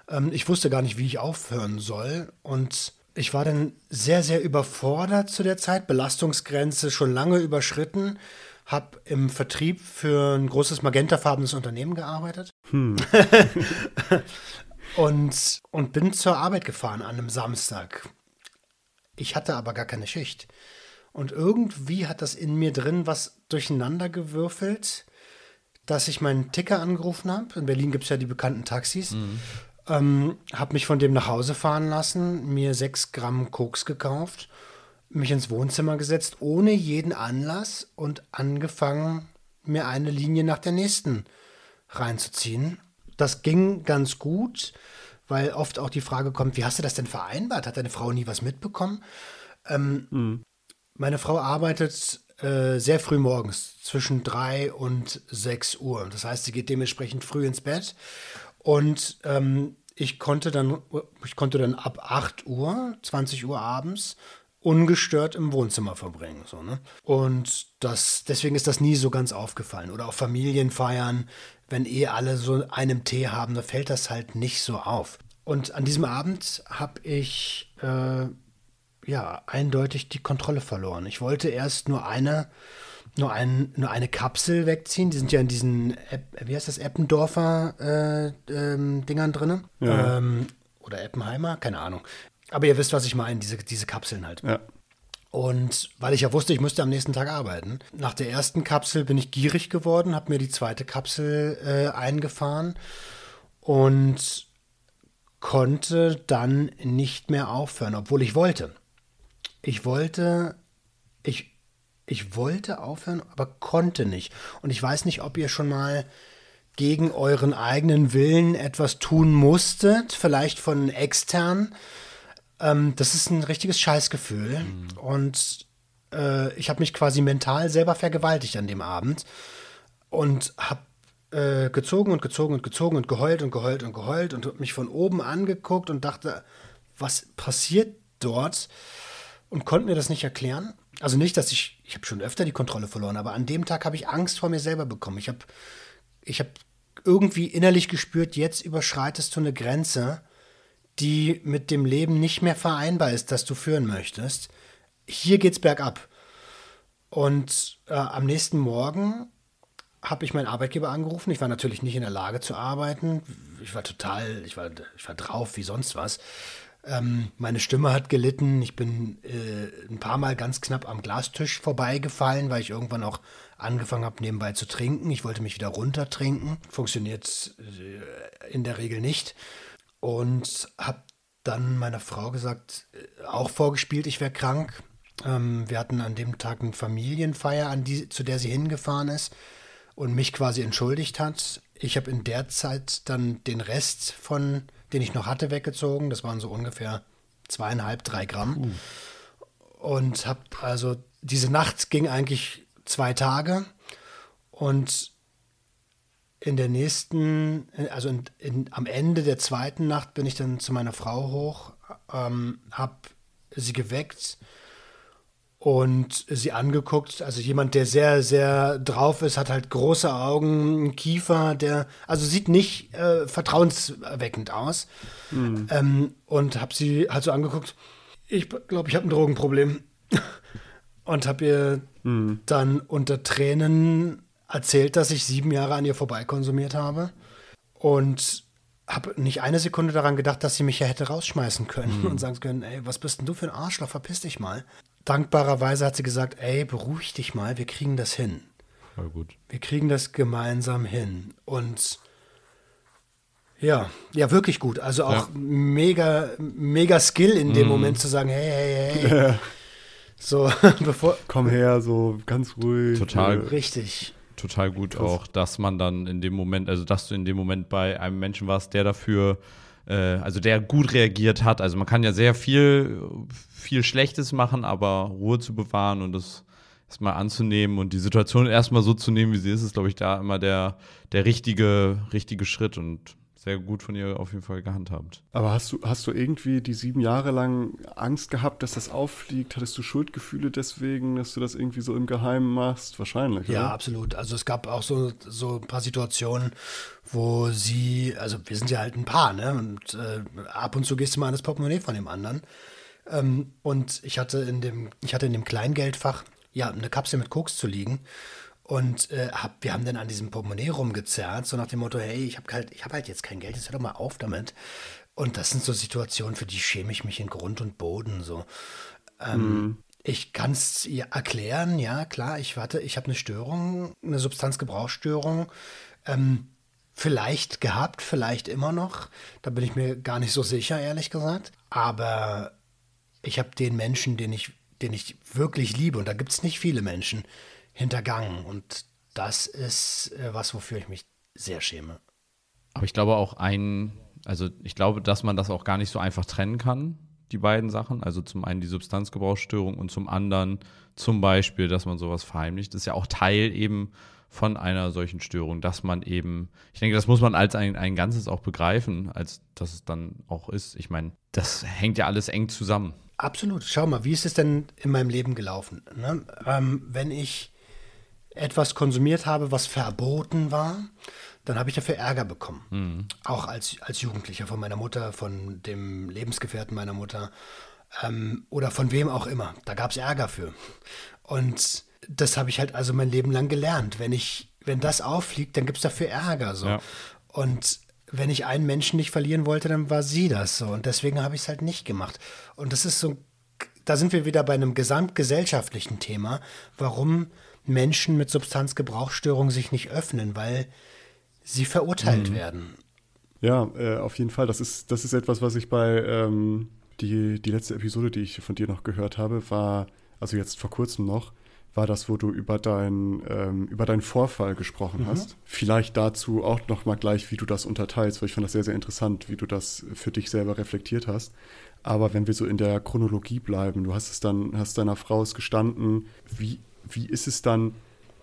Ähm, ich wusste gar nicht, wie ich aufhören soll. Und ich war dann sehr, sehr überfordert zu der Zeit, Belastungsgrenze schon lange überschritten, habe im Vertrieb für ein großes magentafarbenes Unternehmen gearbeitet hm. und, und bin zur Arbeit gefahren an einem Samstag. Ich hatte aber gar keine Schicht. Und irgendwie hat das in mir drin was durcheinander gewürfelt, dass ich meinen Ticker angerufen habe. In Berlin gibt es ja die bekannten Taxis. Mhm. Ähm, habe mich von dem nach Hause fahren lassen, mir sechs Gramm Koks gekauft, mich ins Wohnzimmer gesetzt, ohne jeden Anlass und angefangen, mir eine Linie nach der nächsten reinzuziehen. Das ging ganz gut, weil oft auch die Frage kommt, wie hast du das denn vereinbart? Hat deine Frau nie was mitbekommen? Ähm, mhm. Meine Frau arbeitet äh, sehr früh morgens, zwischen drei und sechs Uhr. Das heißt, sie geht dementsprechend früh ins Bett und ähm, ich konnte dann, ich konnte dann ab 8 Uhr, 20 Uhr abends ungestört im Wohnzimmer verbringen. So, ne? Und das, deswegen ist das nie so ganz aufgefallen. Oder auch Familienfeiern, wenn eh alle so einen Tee haben, da fällt das halt nicht so auf. Und an diesem Abend habe ich äh, ja eindeutig die Kontrolle verloren. Ich wollte erst nur eine nur, ein, nur eine Kapsel wegziehen. Die sind ja in diesen, wie heißt das, Eppendorfer äh, ähm, Dingern drin. Ja. Ähm, oder Eppenheimer, keine Ahnung. Aber ihr wisst, was ich meine, diese, diese Kapseln halt. Ja. Und weil ich ja wusste, ich müsste am nächsten Tag arbeiten. Nach der ersten Kapsel bin ich gierig geworden, habe mir die zweite Kapsel äh, eingefahren und konnte dann nicht mehr aufhören, obwohl ich wollte. Ich wollte, ich, ich wollte aufhören, aber konnte nicht. Und ich weiß nicht, ob ihr schon mal gegen euren eigenen Willen etwas tun musstet, vielleicht von extern. Ähm, das ist ein richtiges Scheißgefühl. Mhm. Und äh, ich habe mich quasi mental selber vergewaltigt an dem Abend und habe äh, gezogen und gezogen und gezogen und geheult und geheult und geheult und mich von oben angeguckt und dachte, was passiert dort? Und konnte mir das nicht erklären. Also nicht, dass ich, ich habe schon öfter die Kontrolle verloren, aber an dem Tag habe ich Angst vor mir selber bekommen. Ich habe ich hab irgendwie innerlich gespürt, jetzt überschreitest du eine Grenze, die mit dem Leben nicht mehr vereinbar ist, das du führen möchtest. Hier geht's bergab. Und äh, am nächsten Morgen habe ich meinen Arbeitgeber angerufen. Ich war natürlich nicht in der Lage zu arbeiten. Ich war total, ich war, ich war drauf wie sonst was. Ähm, meine Stimme hat gelitten. Ich bin äh, ein paar Mal ganz knapp am Glastisch vorbeigefallen, weil ich irgendwann auch angefangen habe, nebenbei zu trinken. Ich wollte mich wieder runtertrinken. Funktioniert äh, in der Regel nicht. Und habe dann meiner Frau gesagt, äh, auch vorgespielt, ich wäre krank. Ähm, wir hatten an dem Tag eine Familienfeier, an die, zu der sie hingefahren ist und mich quasi entschuldigt hat. Ich habe in der Zeit dann den Rest von, den ich noch hatte, weggezogen. Das waren so ungefähr zweieinhalb, drei Gramm. Uh. Und habe also diese Nacht ging eigentlich zwei Tage und in der nächsten, also in, in, am Ende der zweiten Nacht bin ich dann zu meiner Frau hoch, ähm, habe sie geweckt und sie angeguckt. Also jemand, der sehr, sehr drauf ist, hat halt große Augen, einen Kiefer, der, also sieht nicht äh, vertrauenserweckend aus. Mhm. Ähm, und habe sie halt so angeguckt. Ich glaube, ich habe ein Drogenproblem. und habe ihr mhm. dann unter Tränen erzählt, dass ich sieben Jahre an ihr vorbeikonsumiert habe. Und habe nicht eine Sekunde daran gedacht, dass sie mich ja hätte rausschmeißen können mhm. und sagen können, ey, was bist denn du für ein Arschloch, verpiss dich mal. Dankbarerweise hat sie gesagt, ey, beruhig dich mal, wir kriegen das hin. Voll gut. Wir kriegen das gemeinsam hin. Und ja, ja, wirklich gut. Also auch ja. mega, mega Skill in dem mhm. Moment zu sagen, hey, hey, hey. Ja. So, bevor. Komm her, so ganz ruhig. Total. Richtig total gut Krass. auch, dass man dann in dem Moment, also dass du in dem Moment bei einem Menschen warst, der dafür, äh, also der gut reagiert hat. Also man kann ja sehr viel, viel Schlechtes machen, aber Ruhe zu bewahren und das erstmal anzunehmen und die Situation erstmal so zu nehmen, wie sie ist, ist, glaube ich, da immer der, der richtige, richtige Schritt und sehr gut von ihr auf jeden Fall gehandhabt. Aber hast du, hast du irgendwie die sieben Jahre lang Angst gehabt, dass das auffliegt? Hattest du Schuldgefühle deswegen, dass du das irgendwie so im Geheimen machst? Wahrscheinlich. Ja, oder? absolut. Also es gab auch so, so ein paar Situationen, wo sie, also wir sind ja halt ein Paar, ne? Und äh, ab und zu gehst du mal an das Portemonnaie von dem anderen. Ähm, und ich hatte in dem, ich hatte in dem Kleingeldfach ja eine Kapsel mit Koks zu liegen. Und äh, hab, wir haben dann an diesem Portemonnaie rumgezerrt, so nach dem Motto, hey, ich habe halt, hab halt jetzt kein Geld, jetzt hör doch mal auf damit. Und das sind so Situationen, für die schäme ich mich in Grund und Boden. So. Ähm, mhm. Ich kann es ihr erklären, ja, klar, ich warte, ich habe eine Störung, eine Substanzgebrauchsstörung. Ähm, vielleicht gehabt, vielleicht immer noch. Da bin ich mir gar nicht so sicher, ehrlich gesagt. Aber ich habe den Menschen, den ich, den ich wirklich liebe, und da gibt es nicht viele Menschen, hintergangen. Und das ist äh, was, wofür ich mich sehr schäme. Aber ich glaube auch ein, also ich glaube, dass man das auch gar nicht so einfach trennen kann, die beiden Sachen. Also zum einen die Substanzgebrauchsstörung und zum anderen zum Beispiel, dass man sowas verheimlicht. Das ist ja auch Teil eben von einer solchen Störung, dass man eben, ich denke, das muss man als ein, ein Ganzes auch begreifen, als dass es dann auch ist. Ich meine, das hängt ja alles eng zusammen. Absolut. Schau mal, wie ist es denn in meinem Leben gelaufen? Ne? Ähm, wenn ich etwas konsumiert habe, was verboten war, dann habe ich dafür Ärger bekommen. Mhm. Auch als, als Jugendlicher von meiner Mutter, von dem Lebensgefährten meiner Mutter ähm, oder von wem auch immer. Da gab es Ärger für. Und das habe ich halt also mein Leben lang gelernt. Wenn ich, wenn das auffliegt, dann gibt es dafür Ärger. So. Ja. Und wenn ich einen Menschen nicht verlieren wollte, dann war sie das so. Und deswegen habe ich es halt nicht gemacht. Und das ist so, da sind wir wieder bei einem gesamtgesellschaftlichen Thema, warum Menschen mit Substanzgebrauchsstörung sich nicht öffnen, weil sie verurteilt mhm. werden. Ja, äh, auf jeden Fall. Das ist, das ist etwas, was ich bei ähm, die, die letzte Episode, die ich von dir noch gehört habe, war, also jetzt vor kurzem noch, war das, wo du über, dein, ähm, über deinen Vorfall gesprochen mhm. hast. Vielleicht dazu auch noch mal gleich, wie du das unterteilst, weil ich fand das sehr, sehr interessant, wie du das für dich selber reflektiert hast. Aber wenn wir so in der Chronologie bleiben, du hast es dann, hast deiner Frau es gestanden, wie wie ist es dann,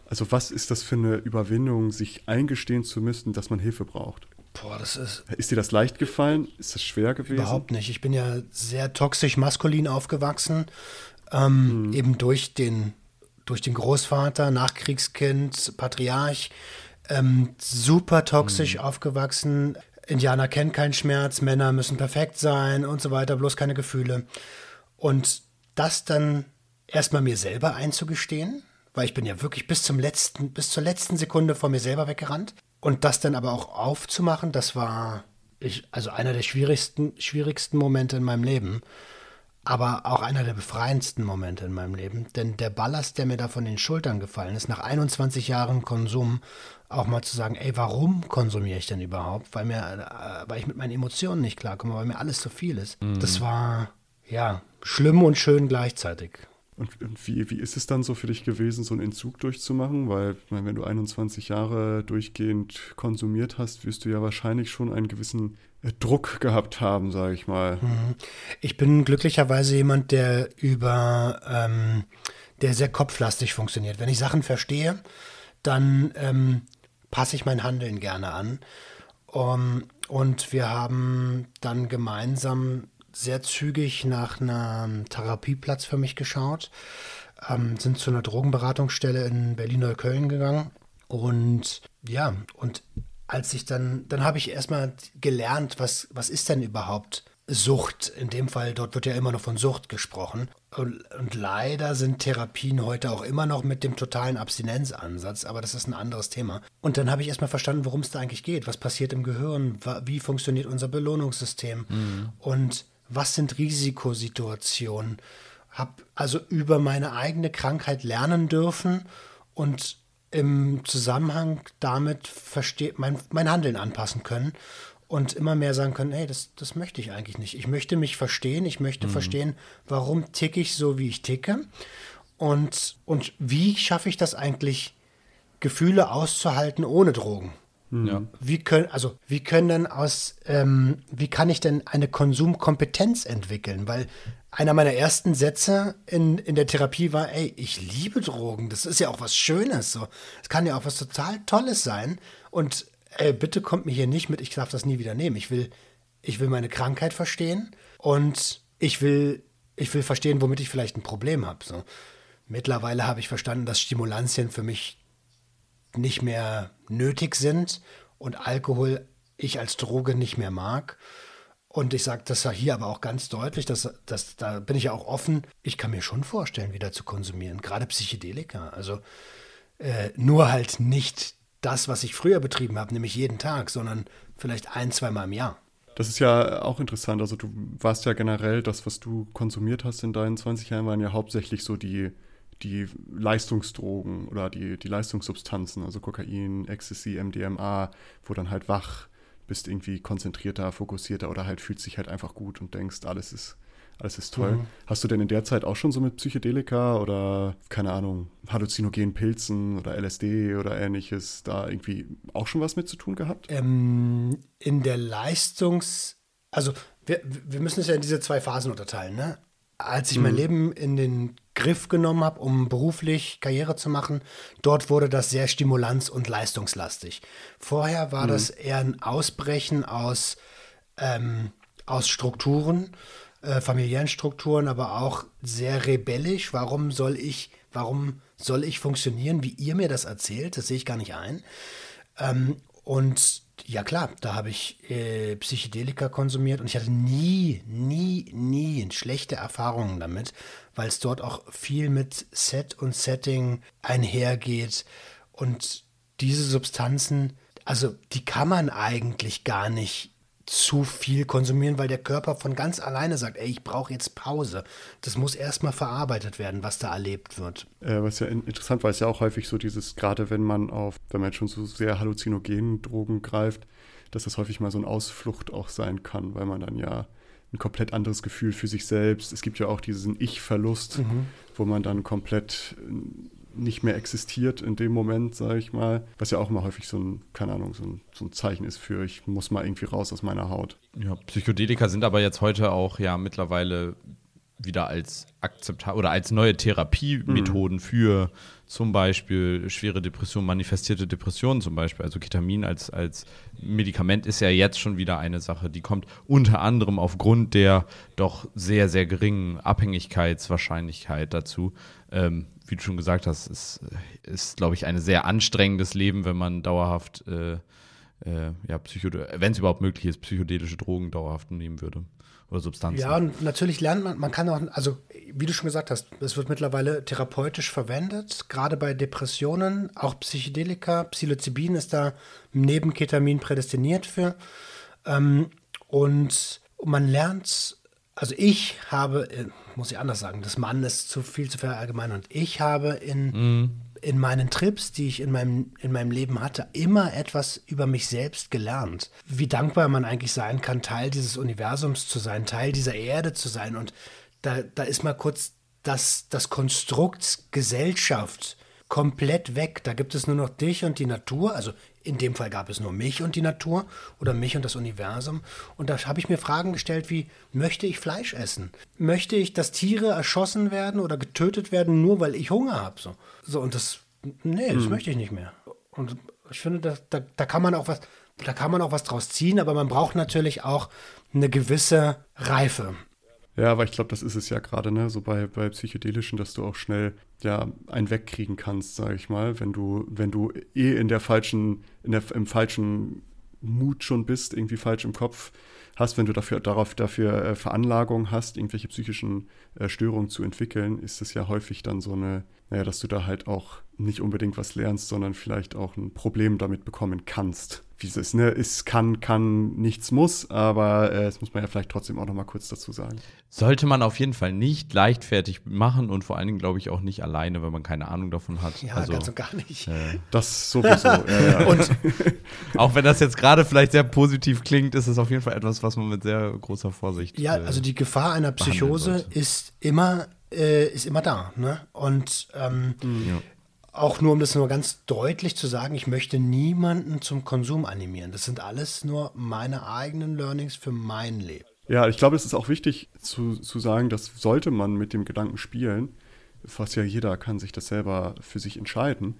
also was ist das für eine Überwindung, sich eingestehen zu müssen, dass man Hilfe braucht? Boah, das ist. Ist dir das leicht gefallen? Ist das schwer gewesen? Überhaupt nicht. Ich bin ja sehr toxisch maskulin aufgewachsen. Ähm, mhm. Eben durch den, durch den Großvater, Nachkriegskind, Patriarch. Ähm, super toxisch mhm. aufgewachsen. Indianer kennen keinen Schmerz, Männer müssen perfekt sein und so weiter, bloß keine Gefühle. Und das dann erstmal mir selber einzugestehen, weil ich bin ja wirklich bis zum letzten, bis zur letzten Sekunde vor mir selber weggerannt. Und das dann aber auch aufzumachen, das war ich, also einer der schwierigsten, schwierigsten Momente in meinem Leben, aber auch einer der befreiendsten Momente in meinem Leben. Denn der Ballast, der mir da von den Schultern gefallen ist, nach 21 Jahren Konsum, auch mal zu sagen, ey, warum konsumiere ich denn überhaupt? Weil mir, äh, weil ich mit meinen Emotionen nicht klarkomme, weil mir alles zu viel ist. Mhm. Das war ja schlimm und schön gleichzeitig. Und, wie, wie ist es dann so für dich gewesen, so einen Entzug durchzumachen? Weil, meine, wenn du 21 Jahre durchgehend konsumiert hast, wirst du ja wahrscheinlich schon einen gewissen äh, Druck gehabt haben, sage ich mal. Mhm. Ich bin glücklicherweise jemand, der über, ähm, der sehr kopflastig funktioniert. Wenn ich Sachen verstehe, dann ähm, passe ich mein Handeln gerne an. Um, und wir haben dann gemeinsam sehr zügig nach einem Therapieplatz für mich geschaut, ähm, sind zu einer Drogenberatungsstelle in Berlin-Neukölln gegangen und ja, und als ich dann, dann habe ich erstmal gelernt, was, was ist denn überhaupt Sucht? In dem Fall, dort wird ja immer noch von Sucht gesprochen. Und, und, leider sind Therapien heute auch immer noch mit dem totalen Abstinenzansatz, aber das ist ein anderes Thema. Und dann habe ich erstmal verstanden, worum es da eigentlich geht. Was passiert im Gehirn? Wie funktioniert unser Belohnungssystem? Mhm. Und was sind Risikosituationen, habe also über meine eigene Krankheit lernen dürfen und im Zusammenhang damit mein, mein Handeln anpassen können und immer mehr sagen können, hey, das, das möchte ich eigentlich nicht. Ich möchte mich verstehen, ich möchte mhm. verstehen, warum ticke ich so, wie ich ticke und, und wie schaffe ich das eigentlich, Gefühle auszuhalten ohne Drogen. Mhm. Ja. Wie können, also wie können aus, ähm, wie kann ich denn eine Konsumkompetenz entwickeln? Weil einer meiner ersten Sätze in, in der Therapie war, ey, ich liebe Drogen, das ist ja auch was Schönes. So. Es kann ja auch was total Tolles sein. Und ey, bitte kommt mir hier nicht mit, ich darf das nie wieder nehmen. Ich will, ich will meine Krankheit verstehen und ich will, ich will verstehen, womit ich vielleicht ein Problem habe. So. Mittlerweile habe ich verstanden, dass Stimulantien für mich nicht mehr nötig sind und Alkohol ich als Droge nicht mehr mag. Und ich sage das ja hier aber auch ganz deutlich, dass, dass, da bin ich ja auch offen. Ich kann mir schon vorstellen, wieder zu konsumieren, gerade Psychedelika. Also äh, nur halt nicht das, was ich früher betrieben habe, nämlich jeden Tag, sondern vielleicht ein, zweimal im Jahr. Das ist ja auch interessant. Also du warst ja generell, das, was du konsumiert hast in deinen 20 Jahren, waren ja hauptsächlich so die die Leistungsdrogen oder die, die Leistungssubstanzen, also Kokain, Ecstasy, MDMA, wo dann halt wach bist, irgendwie konzentrierter, fokussierter oder halt fühlt sich halt einfach gut und denkst, alles ist, alles ist toll. Mhm. Hast du denn in der Zeit auch schon so mit Psychedelika oder, keine Ahnung, halluzinogenen Pilzen oder LSD oder ähnliches da irgendwie auch schon was mit zu tun gehabt? Ähm, in der Leistungs-, also wir, wir müssen es ja in diese zwei Phasen unterteilen, ne? Als ich mhm. mein Leben in den Griff genommen habe, um beruflich Karriere zu machen, dort wurde das sehr stimulanz- und leistungslastig. Vorher war mhm. das eher ein Ausbrechen aus, ähm, aus Strukturen, äh, familiären Strukturen, aber auch sehr rebellisch. Warum soll ich, warum soll ich funktionieren, wie ihr mir das erzählt? Das sehe ich gar nicht ein. Ähm, und ja klar, da habe ich äh, Psychedelika konsumiert und ich hatte nie, nie, nie schlechte Erfahrungen damit, weil es dort auch viel mit Set und Setting einhergeht und diese Substanzen, also die kann man eigentlich gar nicht zu viel konsumieren, weil der Körper von ganz alleine sagt, ey, ich brauche jetzt Pause. Das muss erstmal verarbeitet werden, was da erlebt wird. Äh, was ja interessant war, ist ja auch häufig so dieses, gerade wenn man auf, wenn man schon so sehr halluzinogenen Drogen greift, dass das häufig mal so eine Ausflucht auch sein kann, weil man dann ja ein komplett anderes Gefühl für sich selbst. Es gibt ja auch diesen Ich-Verlust, mhm. wo man dann komplett nicht mehr existiert in dem Moment, sage ich mal. Was ja auch immer häufig so ein, keine Ahnung, so ein, so ein, Zeichen ist für, ich muss mal irgendwie raus aus meiner Haut. Ja, Psychedelika sind aber jetzt heute auch ja mittlerweile wieder als akzeptabel oder als neue Therapiemethoden mhm. für zum Beispiel schwere Depressionen, manifestierte Depressionen zum Beispiel. Also Ketamin als, als Medikament ist ja jetzt schon wieder eine Sache, die kommt unter anderem aufgrund der doch sehr, sehr geringen Abhängigkeitswahrscheinlichkeit dazu. Ähm, wie du schon gesagt hast, es ist, glaube ich, ein sehr anstrengendes Leben, wenn man dauerhaft, äh, äh, ja, wenn es überhaupt möglich ist, psychedelische Drogen dauerhaft nehmen würde oder Substanzen. Ja, und natürlich lernt man, man kann auch, also wie du schon gesagt hast, es wird mittlerweile therapeutisch verwendet, gerade bei Depressionen, auch Psychedelika, Psilocybin ist da neben Ketamin prädestiniert für. Ähm, und man lernt, also ich habe, äh, muss ich anders sagen, das Mann ist zu viel zu verallgemeinern. Und ich habe in, mhm. In meinen Trips, die ich in meinem, in meinem Leben hatte, immer etwas über mich selbst gelernt. Wie dankbar man eigentlich sein kann, Teil dieses Universums zu sein, Teil dieser Erde zu sein. Und da, da ist mal kurz das, das Konstrukt Gesellschaft komplett weg. Da gibt es nur noch dich und die Natur. Also in dem Fall gab es nur mich und die Natur oder mich und das Universum. Und da habe ich mir Fragen gestellt wie, möchte ich Fleisch essen? Möchte ich, dass Tiere erschossen werden oder getötet werden, nur weil ich Hunger habe? So. so, und das, nee, das hm. möchte ich nicht mehr. Und ich finde, da, da, da kann man auch was, da kann man auch was draus ziehen, aber man braucht natürlich auch eine gewisse Reife. Ja, aber ich glaube, das ist es ja gerade, ne? So bei, bei psychedelischen, dass du auch schnell ja einen wegkriegen kannst, sage ich mal, wenn du, wenn du eh in der falschen, in der, im falschen Mut schon bist, irgendwie falsch im Kopf hast, wenn du dafür, darauf, dafür äh, Veranlagung hast, irgendwelche psychischen äh, Störungen zu entwickeln, ist es ja häufig dann so eine, naja, dass du da halt auch nicht unbedingt was lernst, sondern vielleicht auch ein Problem damit bekommen kannst wie es ist, ne? Es kann, kann, nichts muss, aber äh, das muss man ja vielleicht trotzdem auch noch mal kurz dazu sagen. Sollte man auf jeden Fall nicht leichtfertig machen und vor allen Dingen, glaube ich, auch nicht alleine, wenn man keine Ahnung davon hat. Ja, also, ganz und gar nicht. Äh, das sowieso. ja, ja. Und auch wenn das jetzt gerade vielleicht sehr positiv klingt, ist es auf jeden Fall etwas, was man mit sehr großer Vorsicht. Ja, äh, also die Gefahr einer Psychose ist immer, äh, ist immer da. Ne? Und ähm, mhm. ja auch nur um das nur ganz deutlich zu sagen, ich möchte niemanden zum Konsum animieren. Das sind alles nur meine eigenen Learnings für mein Leben. Ja, ich glaube, es ist auch wichtig zu, zu sagen, dass sollte man mit dem Gedanken spielen, fast ja jeder kann sich das selber für sich entscheiden,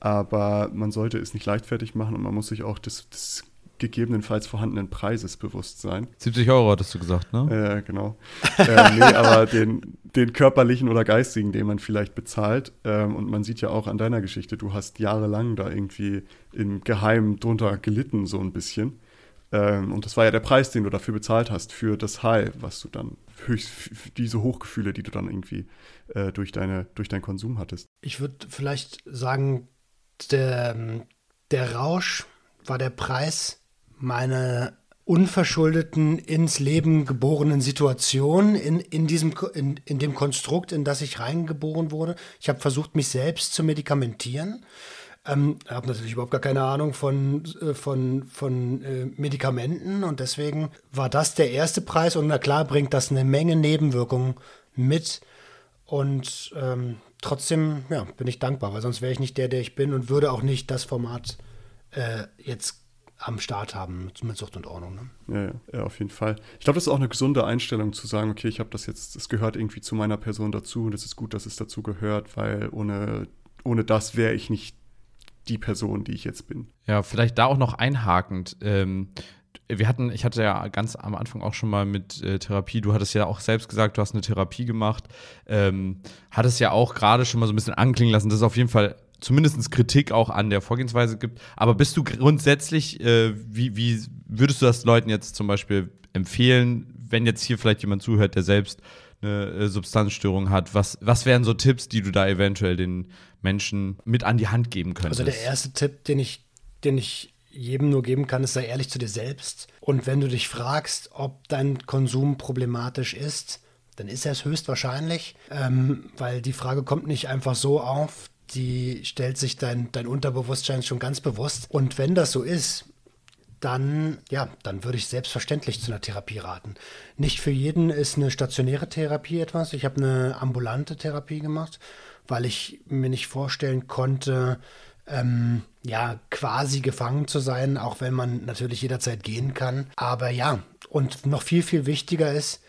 aber man sollte es nicht leichtfertig machen und man muss sich auch des, des gegebenenfalls vorhandenen Preises bewusst sein. 70 Euro hattest du gesagt, ne? Ja, äh, genau. äh, nee, aber den, den körperlichen oder geistigen, den man vielleicht bezahlt. Ähm, und man sieht ja auch an deiner Geschichte, du hast jahrelang da irgendwie im Geheimen drunter gelitten, so ein bisschen. Ähm, und das war ja der Preis, den du dafür bezahlt hast, für das High, was du dann, höchst, diese Hochgefühle, die du dann irgendwie äh, durch, deine, durch deinen Konsum hattest. Ich würde vielleicht sagen, der, der Rausch war der Preis meine unverschuldeten ins Leben geborenen Situation in, in, diesem, in, in dem Konstrukt, in das ich reingeboren wurde. Ich habe versucht, mich selbst zu medikamentieren. Ähm, habe natürlich überhaupt gar keine Ahnung von, äh, von, von äh, Medikamenten und deswegen war das der erste Preis und na klar bringt das eine Menge Nebenwirkungen mit und ähm, trotzdem ja, bin ich dankbar, weil sonst wäre ich nicht der, der ich bin und würde auch nicht das Format äh, jetzt am Start haben mit, Sucht und Ordnung. Ne? Ja, ja, ja, auf jeden Fall. Ich glaube, das ist auch eine gesunde Einstellung zu sagen, okay, ich habe das jetzt, es gehört irgendwie zu meiner Person dazu und es ist gut, dass es dazu gehört, weil ohne, ohne das wäre ich nicht die Person, die ich jetzt bin. Ja, vielleicht da auch noch einhakend. Ähm, wir hatten, ich hatte ja ganz am Anfang auch schon mal mit äh, Therapie, du hattest ja auch selbst gesagt, du hast eine Therapie gemacht, ähm, hattest ja auch gerade schon mal so ein bisschen anklingen lassen, das ist auf jeden Fall zumindest Kritik auch an der Vorgehensweise gibt. Aber bist du grundsätzlich, äh, wie, wie würdest du das Leuten jetzt zum Beispiel empfehlen, wenn jetzt hier vielleicht jemand zuhört, der selbst eine äh, Substanzstörung hat? Was, was wären so Tipps, die du da eventuell den Menschen mit an die Hand geben könntest? Also der erste Tipp, den ich, den ich jedem nur geben kann, ist, sei ehrlich zu dir selbst. Und wenn du dich fragst, ob dein Konsum problematisch ist, dann ist er es höchstwahrscheinlich, ähm, weil die Frage kommt nicht einfach so auf die stellt sich dein, dein Unterbewusstsein schon ganz bewusst. Und wenn das so ist, dann, ja, dann würde ich selbstverständlich zu einer Therapie raten. Nicht für jeden ist eine stationäre Therapie etwas. Ich habe eine ambulante Therapie gemacht, weil ich mir nicht vorstellen konnte, ähm, ja, quasi gefangen zu sein, auch wenn man natürlich jederzeit gehen kann. Aber ja, und noch viel, viel wichtiger ist,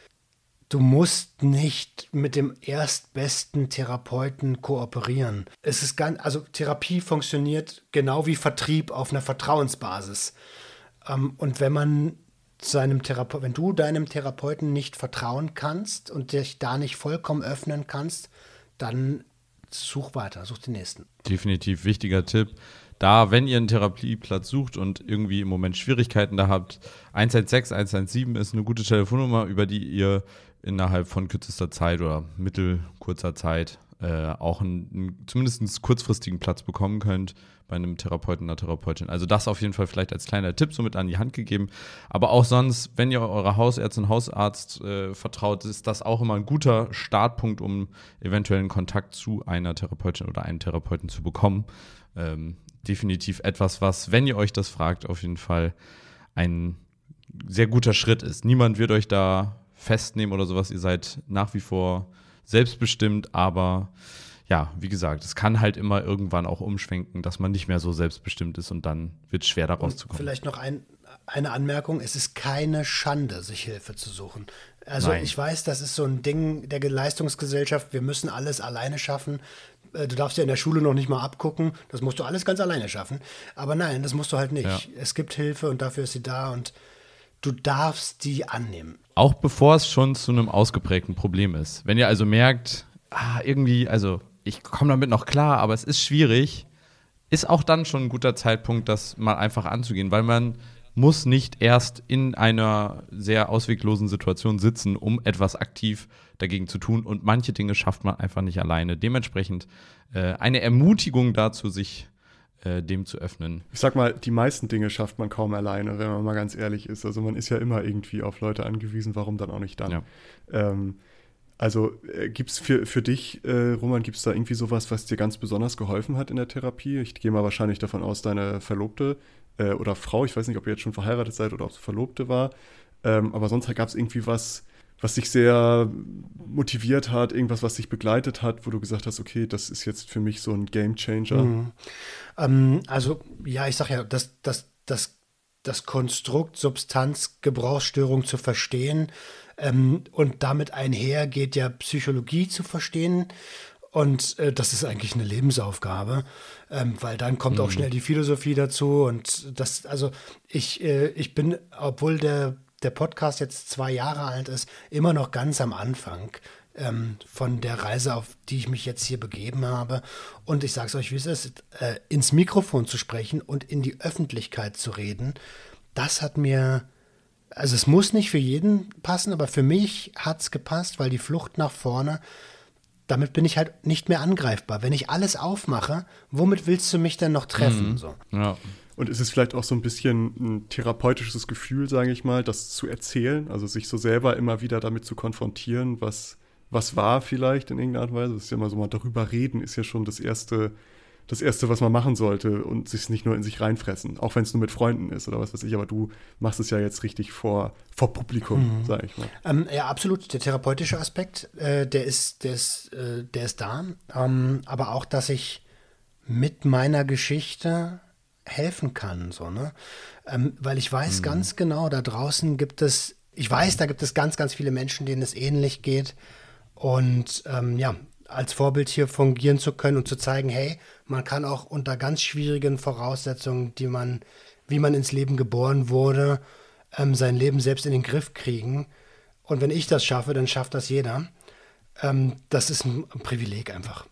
Du musst nicht mit dem erstbesten Therapeuten kooperieren. Es ist ganz, also Therapie funktioniert genau wie Vertrieb auf einer Vertrauensbasis. Ähm, und wenn man seinem Therapeuten, wenn du deinem Therapeuten nicht vertrauen kannst und dich da nicht vollkommen öffnen kannst, dann such weiter, such den nächsten. Definitiv wichtiger Tipp da, wenn ihr einen Therapieplatz sucht und irgendwie im Moment Schwierigkeiten da habt, 116, 117 ist eine gute Telefonnummer, über die ihr innerhalb von kürzester Zeit oder mittelkurzer Zeit äh, auch einen, einen, zumindest kurzfristigen Platz bekommen könnt bei einem Therapeuten, einer Therapeutin. Also das auf jeden Fall vielleicht als kleiner Tipp somit an die Hand gegeben. Aber auch sonst, wenn ihr eurer Hausärztin, Hausarzt äh, vertraut, ist das auch immer ein guter Startpunkt, um eventuellen Kontakt zu einer Therapeutin oder einem Therapeuten zu bekommen. Ähm, definitiv etwas, was, wenn ihr euch das fragt, auf jeden Fall ein sehr guter Schritt ist. Niemand wird euch da festnehmen oder sowas. Ihr seid nach wie vor selbstbestimmt, aber ja, wie gesagt, es kann halt immer irgendwann auch umschwenken, dass man nicht mehr so selbstbestimmt ist und dann wird es schwer daraus und zu kommen. Vielleicht noch ein, eine Anmerkung: Es ist keine Schande, sich Hilfe zu suchen. Also, Nein. ich weiß, das ist so ein Ding der Leistungsgesellschaft. Wir müssen alles alleine schaffen. Äh, du darfst ja in der Schule noch nicht mal abgucken. Das musst du alles ganz alleine schaffen. Aber nein, das musst du halt nicht. Ja. Es gibt Hilfe und dafür ist sie da und du darfst die annehmen. Auch bevor es schon zu einem ausgeprägten Problem ist. Wenn ihr also merkt, ah, irgendwie, also ich komme damit noch klar, aber es ist schwierig, ist auch dann schon ein guter Zeitpunkt, das mal einfach anzugehen, weil man muss nicht erst in einer sehr ausweglosen Situation sitzen, um etwas aktiv dagegen zu tun. Und manche Dinge schafft man einfach nicht alleine. Dementsprechend äh, eine Ermutigung dazu, sich äh, dem zu öffnen. Ich sag mal, die meisten Dinge schafft man kaum alleine, wenn man mal ganz ehrlich ist. Also man ist ja immer irgendwie auf Leute angewiesen, warum dann auch nicht dann? Ja. Ähm, also äh, gibt es für, für dich, äh, Roman, gibt es da irgendwie sowas, was dir ganz besonders geholfen hat in der Therapie? Ich gehe mal wahrscheinlich davon aus, deine Verlobte äh, oder Frau, ich weiß nicht, ob ihr jetzt schon verheiratet seid oder ob es Verlobte war, ähm, aber sonst gab es irgendwie was, was dich sehr motiviert hat, irgendwas, was dich begleitet hat, wo du gesagt hast, okay, das ist jetzt für mich so ein Game Changer? Mhm. Ähm, also, ja, ich sag ja, das, das, das, das Konstrukt Substanzgebrauchsstörung zu verstehen, ähm, und damit einher geht ja Psychologie zu verstehen. Und äh, das ist eigentlich eine Lebensaufgabe, ähm, weil dann kommt mhm. auch schnell die Philosophie dazu. Und das, also ich, äh, ich bin, obwohl der, der Podcast jetzt zwei Jahre alt ist, immer noch ganz am Anfang ähm, von der Reise, auf die ich mich jetzt hier begeben habe. Und ich sage es euch, wie es ist, äh, ins Mikrofon zu sprechen und in die Öffentlichkeit zu reden, das hat mir also es muss nicht für jeden passen, aber für mich hat es gepasst, weil die Flucht nach vorne, damit bin ich halt nicht mehr angreifbar. Wenn ich alles aufmache, womit willst du mich denn noch treffen? Mhm. So. Ja. Und ist es vielleicht auch so ein bisschen ein therapeutisches Gefühl, sage ich mal, das zu erzählen, also sich so selber immer wieder damit zu konfrontieren, was, was war vielleicht in irgendeiner Art und Weise. Das ist ja immer so mal darüber reden, ist ja schon das erste das Erste, was man machen sollte und sich nicht nur in sich reinfressen, auch wenn es nur mit Freunden ist oder was weiß ich. Aber du machst es ja jetzt richtig vor, vor Publikum, mhm. sage ich mal. Ähm, ja, absolut. Der therapeutische Aspekt, äh, der, ist, der, ist, äh, der ist da. Ähm, aber auch, dass ich mit meiner Geschichte helfen kann, so, ne? Ähm, weil ich weiß mhm. ganz genau, da draußen gibt es, ich weiß, da gibt es ganz, ganz viele Menschen, denen es ähnlich geht. Und ähm, ja, als Vorbild hier fungieren zu können und zu zeigen, hey, man kann auch unter ganz schwierigen Voraussetzungen, die man, wie man ins Leben geboren wurde, ähm, sein Leben selbst in den Griff kriegen. Und wenn ich das schaffe, dann schafft das jeder. Ähm, das ist ein, ein Privileg einfach.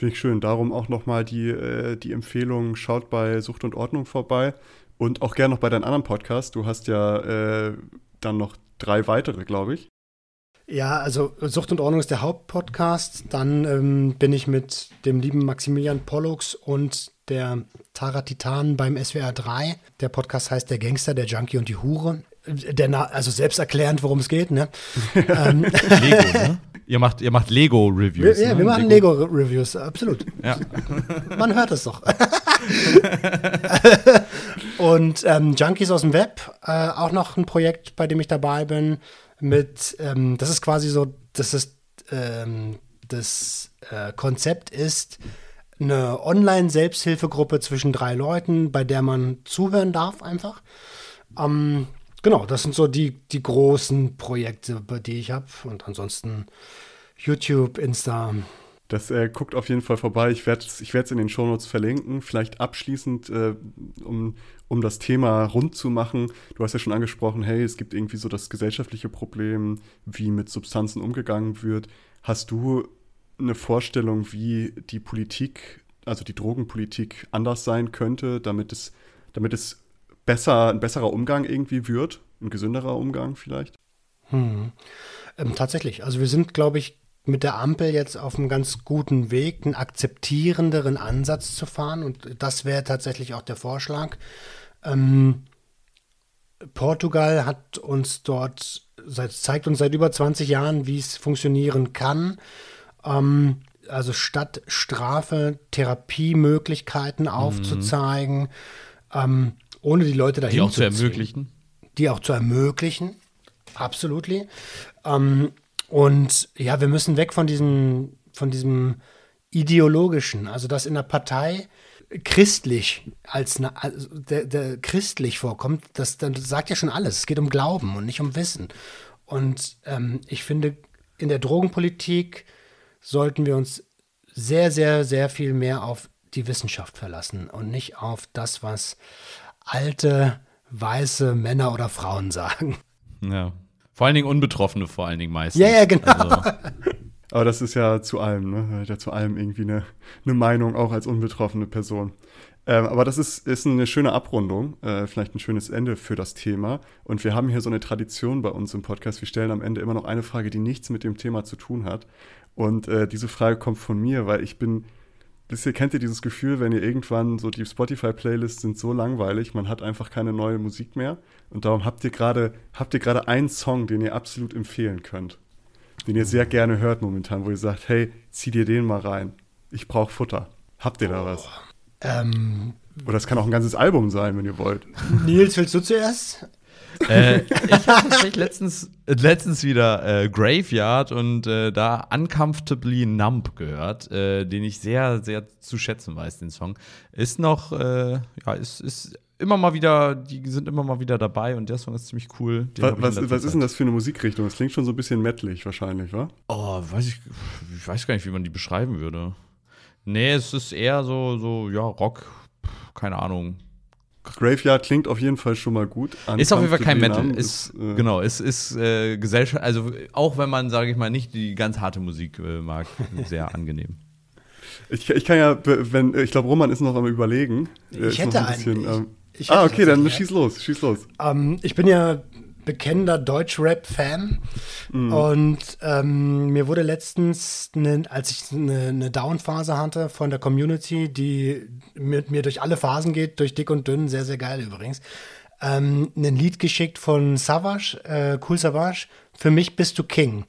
Finde ich schön. Darum auch nochmal die, äh, die Empfehlung, schaut bei Sucht und Ordnung vorbei und auch gerne noch bei deinen anderen Podcasts. Du hast ja äh, dann noch drei weitere, glaube ich. Ja, also Sucht und Ordnung ist der Hauptpodcast. Dann ähm, bin ich mit dem lieben Maximilian Pollux und der Tara Titan beim SWR 3. Der Podcast heißt Der Gangster, der Junkie und die Hure. Der, also selbsterklärend, worum es geht, ne? ähm. Lego, ne? Ihr macht, ihr macht Lego-Reviews. Ja, ne? wir machen Lego-Reviews, Lego absolut. Ja. Man hört es doch. und ähm, Junkies aus dem Web, äh, auch noch ein Projekt, bei dem ich dabei bin mit, ähm, das ist quasi so, das ist, ähm, das äh, Konzept ist eine Online-Selbsthilfegruppe zwischen drei Leuten, bei der man zuhören darf einfach. Ähm, genau, das sind so die, die großen Projekte, die ich habe. Und ansonsten YouTube, Insta, das äh, guckt auf jeden Fall vorbei. Ich werde es ich in den Shownotes verlinken. Vielleicht abschließend, äh, um, um das Thema rund zu machen. Du hast ja schon angesprochen, hey, es gibt irgendwie so das gesellschaftliche Problem, wie mit Substanzen umgegangen wird. Hast du eine Vorstellung, wie die Politik, also die Drogenpolitik anders sein könnte, damit es, damit es besser, ein besserer Umgang irgendwie wird? Ein gesünderer Umgang vielleicht? Hm. Ähm, tatsächlich. Also wir sind, glaube ich, mit der Ampel jetzt auf einem ganz guten Weg, einen akzeptierenderen Ansatz zu fahren. Und das wäre tatsächlich auch der Vorschlag. Ähm, Portugal hat uns dort, seit, zeigt uns seit über 20 Jahren, wie es funktionieren kann. Ähm, also statt Strafe Therapiemöglichkeiten mhm. aufzuzeigen, ähm, ohne die Leute dahin die auch zu, zu ermöglichen. Die auch zu ermöglichen, absolut. Ähm, und ja, wir müssen weg von diesem, von diesem ideologischen, also dass in der Partei christlich als, eine, also der, der christlich vorkommt, das, das sagt ja schon alles. Es geht um Glauben und nicht um Wissen. Und ähm, ich finde, in der Drogenpolitik sollten wir uns sehr, sehr, sehr viel mehr auf die Wissenschaft verlassen und nicht auf das, was alte, weiße Männer oder Frauen sagen. Ja. Vor allen Dingen Unbetroffene, vor allen Dingen meistens. Ja, ja, genau. Also. Aber das ist ja zu allem, ne? Ja zu allem irgendwie eine, eine Meinung, auch als unbetroffene Person. Ähm, aber das ist, ist eine schöne Abrundung, äh, vielleicht ein schönes Ende für das Thema. Und wir haben hier so eine Tradition bei uns im Podcast. Wir stellen am Ende immer noch eine Frage, die nichts mit dem Thema zu tun hat. Und äh, diese Frage kommt von mir, weil ich bin, wisst ihr, kennt ihr dieses Gefühl, wenn ihr irgendwann so die Spotify-Playlists sind so langweilig, man hat einfach keine neue Musik mehr. Und darum habt ihr gerade, habt ihr gerade einen Song, den ihr absolut empfehlen könnt. Den ihr sehr gerne hört momentan, wo ihr sagt, hey, zieh dir den mal rein. Ich brauche Futter. Habt ihr da was? Ähm, Oder es kann auch ein ganzes Album sein, wenn ihr wollt. Nils, willst du zuerst? Äh, ich habe tatsächlich letztens, letztens wieder äh, Graveyard und äh, da Uncomfortably Numb gehört, äh, den ich sehr, sehr zu schätzen weiß, den Song. Ist noch, äh, ja, ist, ist immer mal wieder, die sind immer mal wieder dabei und der Song ist ziemlich cool. Was, was, was ist denn das für eine Musikrichtung? Das klingt schon so ein bisschen mettlig wahrscheinlich, wa? Oh, weiß ich, ich weiß gar nicht, wie man die beschreiben würde. Nee, es ist eher so, so, ja, Rock, keine Ahnung. Graveyard klingt auf jeden Fall schon mal gut. Ist auf jeden Fall kein Metal. Ist, ist äh, genau, es ist, äh, Gesellschaft, also auch wenn man, sage ich mal, nicht die ganz harte Musik äh, mag, sehr angenehm. Ich, ich kann ja, wenn, ich glaube, Roman ist noch am überlegen. Ich hätte ein bisschen, einen. Ich, ich ah, okay, dann schieß los, schieß los. Ähm, ich bin ja bekennender Deutsch-Rap-Fan. Mhm. Und ähm, mir wurde letztens, ne, als ich eine, eine Down-Phase hatte von der Community, die mit mir durch alle Phasen geht, durch dick und dünn, sehr, sehr geil übrigens, ähm, ein Lied geschickt von Savage, äh, Cool Savage, Für mich bist du King.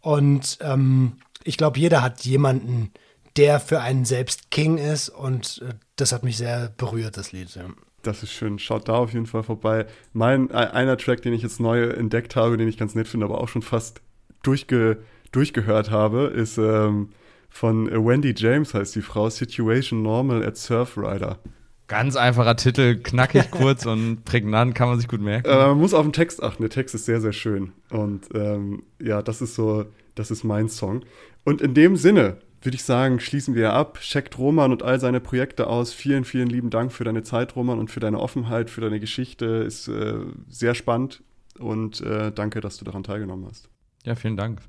Und ähm, ich glaube, jeder hat jemanden, der für einen selbst King ist. Und äh, das hat mich sehr berührt, das Lied. Ja. Das ist schön. Schaut da auf jeden Fall vorbei. Mein äh, einer Track, den ich jetzt neu entdeckt habe, den ich ganz nett finde, aber auch schon fast durchge, durchgehört habe, ist ähm, von Wendy James heißt die Frau Situation Normal at Surfrider. Ganz einfacher Titel, knackig kurz und prägnant, kann man sich gut merken. Äh, man muss auf den Text achten. Der Text ist sehr, sehr schön. Und ähm, ja, das ist so, das ist mein Song. Und in dem Sinne würde ich sagen, schließen wir ab. Checkt Roman und all seine Projekte aus. Vielen, vielen lieben Dank für deine Zeit, Roman, und für deine Offenheit, für deine Geschichte. Ist äh, sehr spannend und äh, danke, dass du daran teilgenommen hast. Ja, vielen Dank.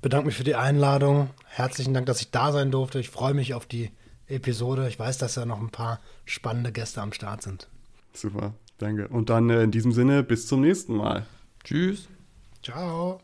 Bedanke mich für die Einladung. Herzlichen Dank, dass ich da sein durfte. Ich freue mich auf die Episode. Ich weiß, dass da noch ein paar spannende Gäste am Start sind. Super, danke. Und dann äh, in diesem Sinne, bis zum nächsten Mal. Tschüss. Ciao.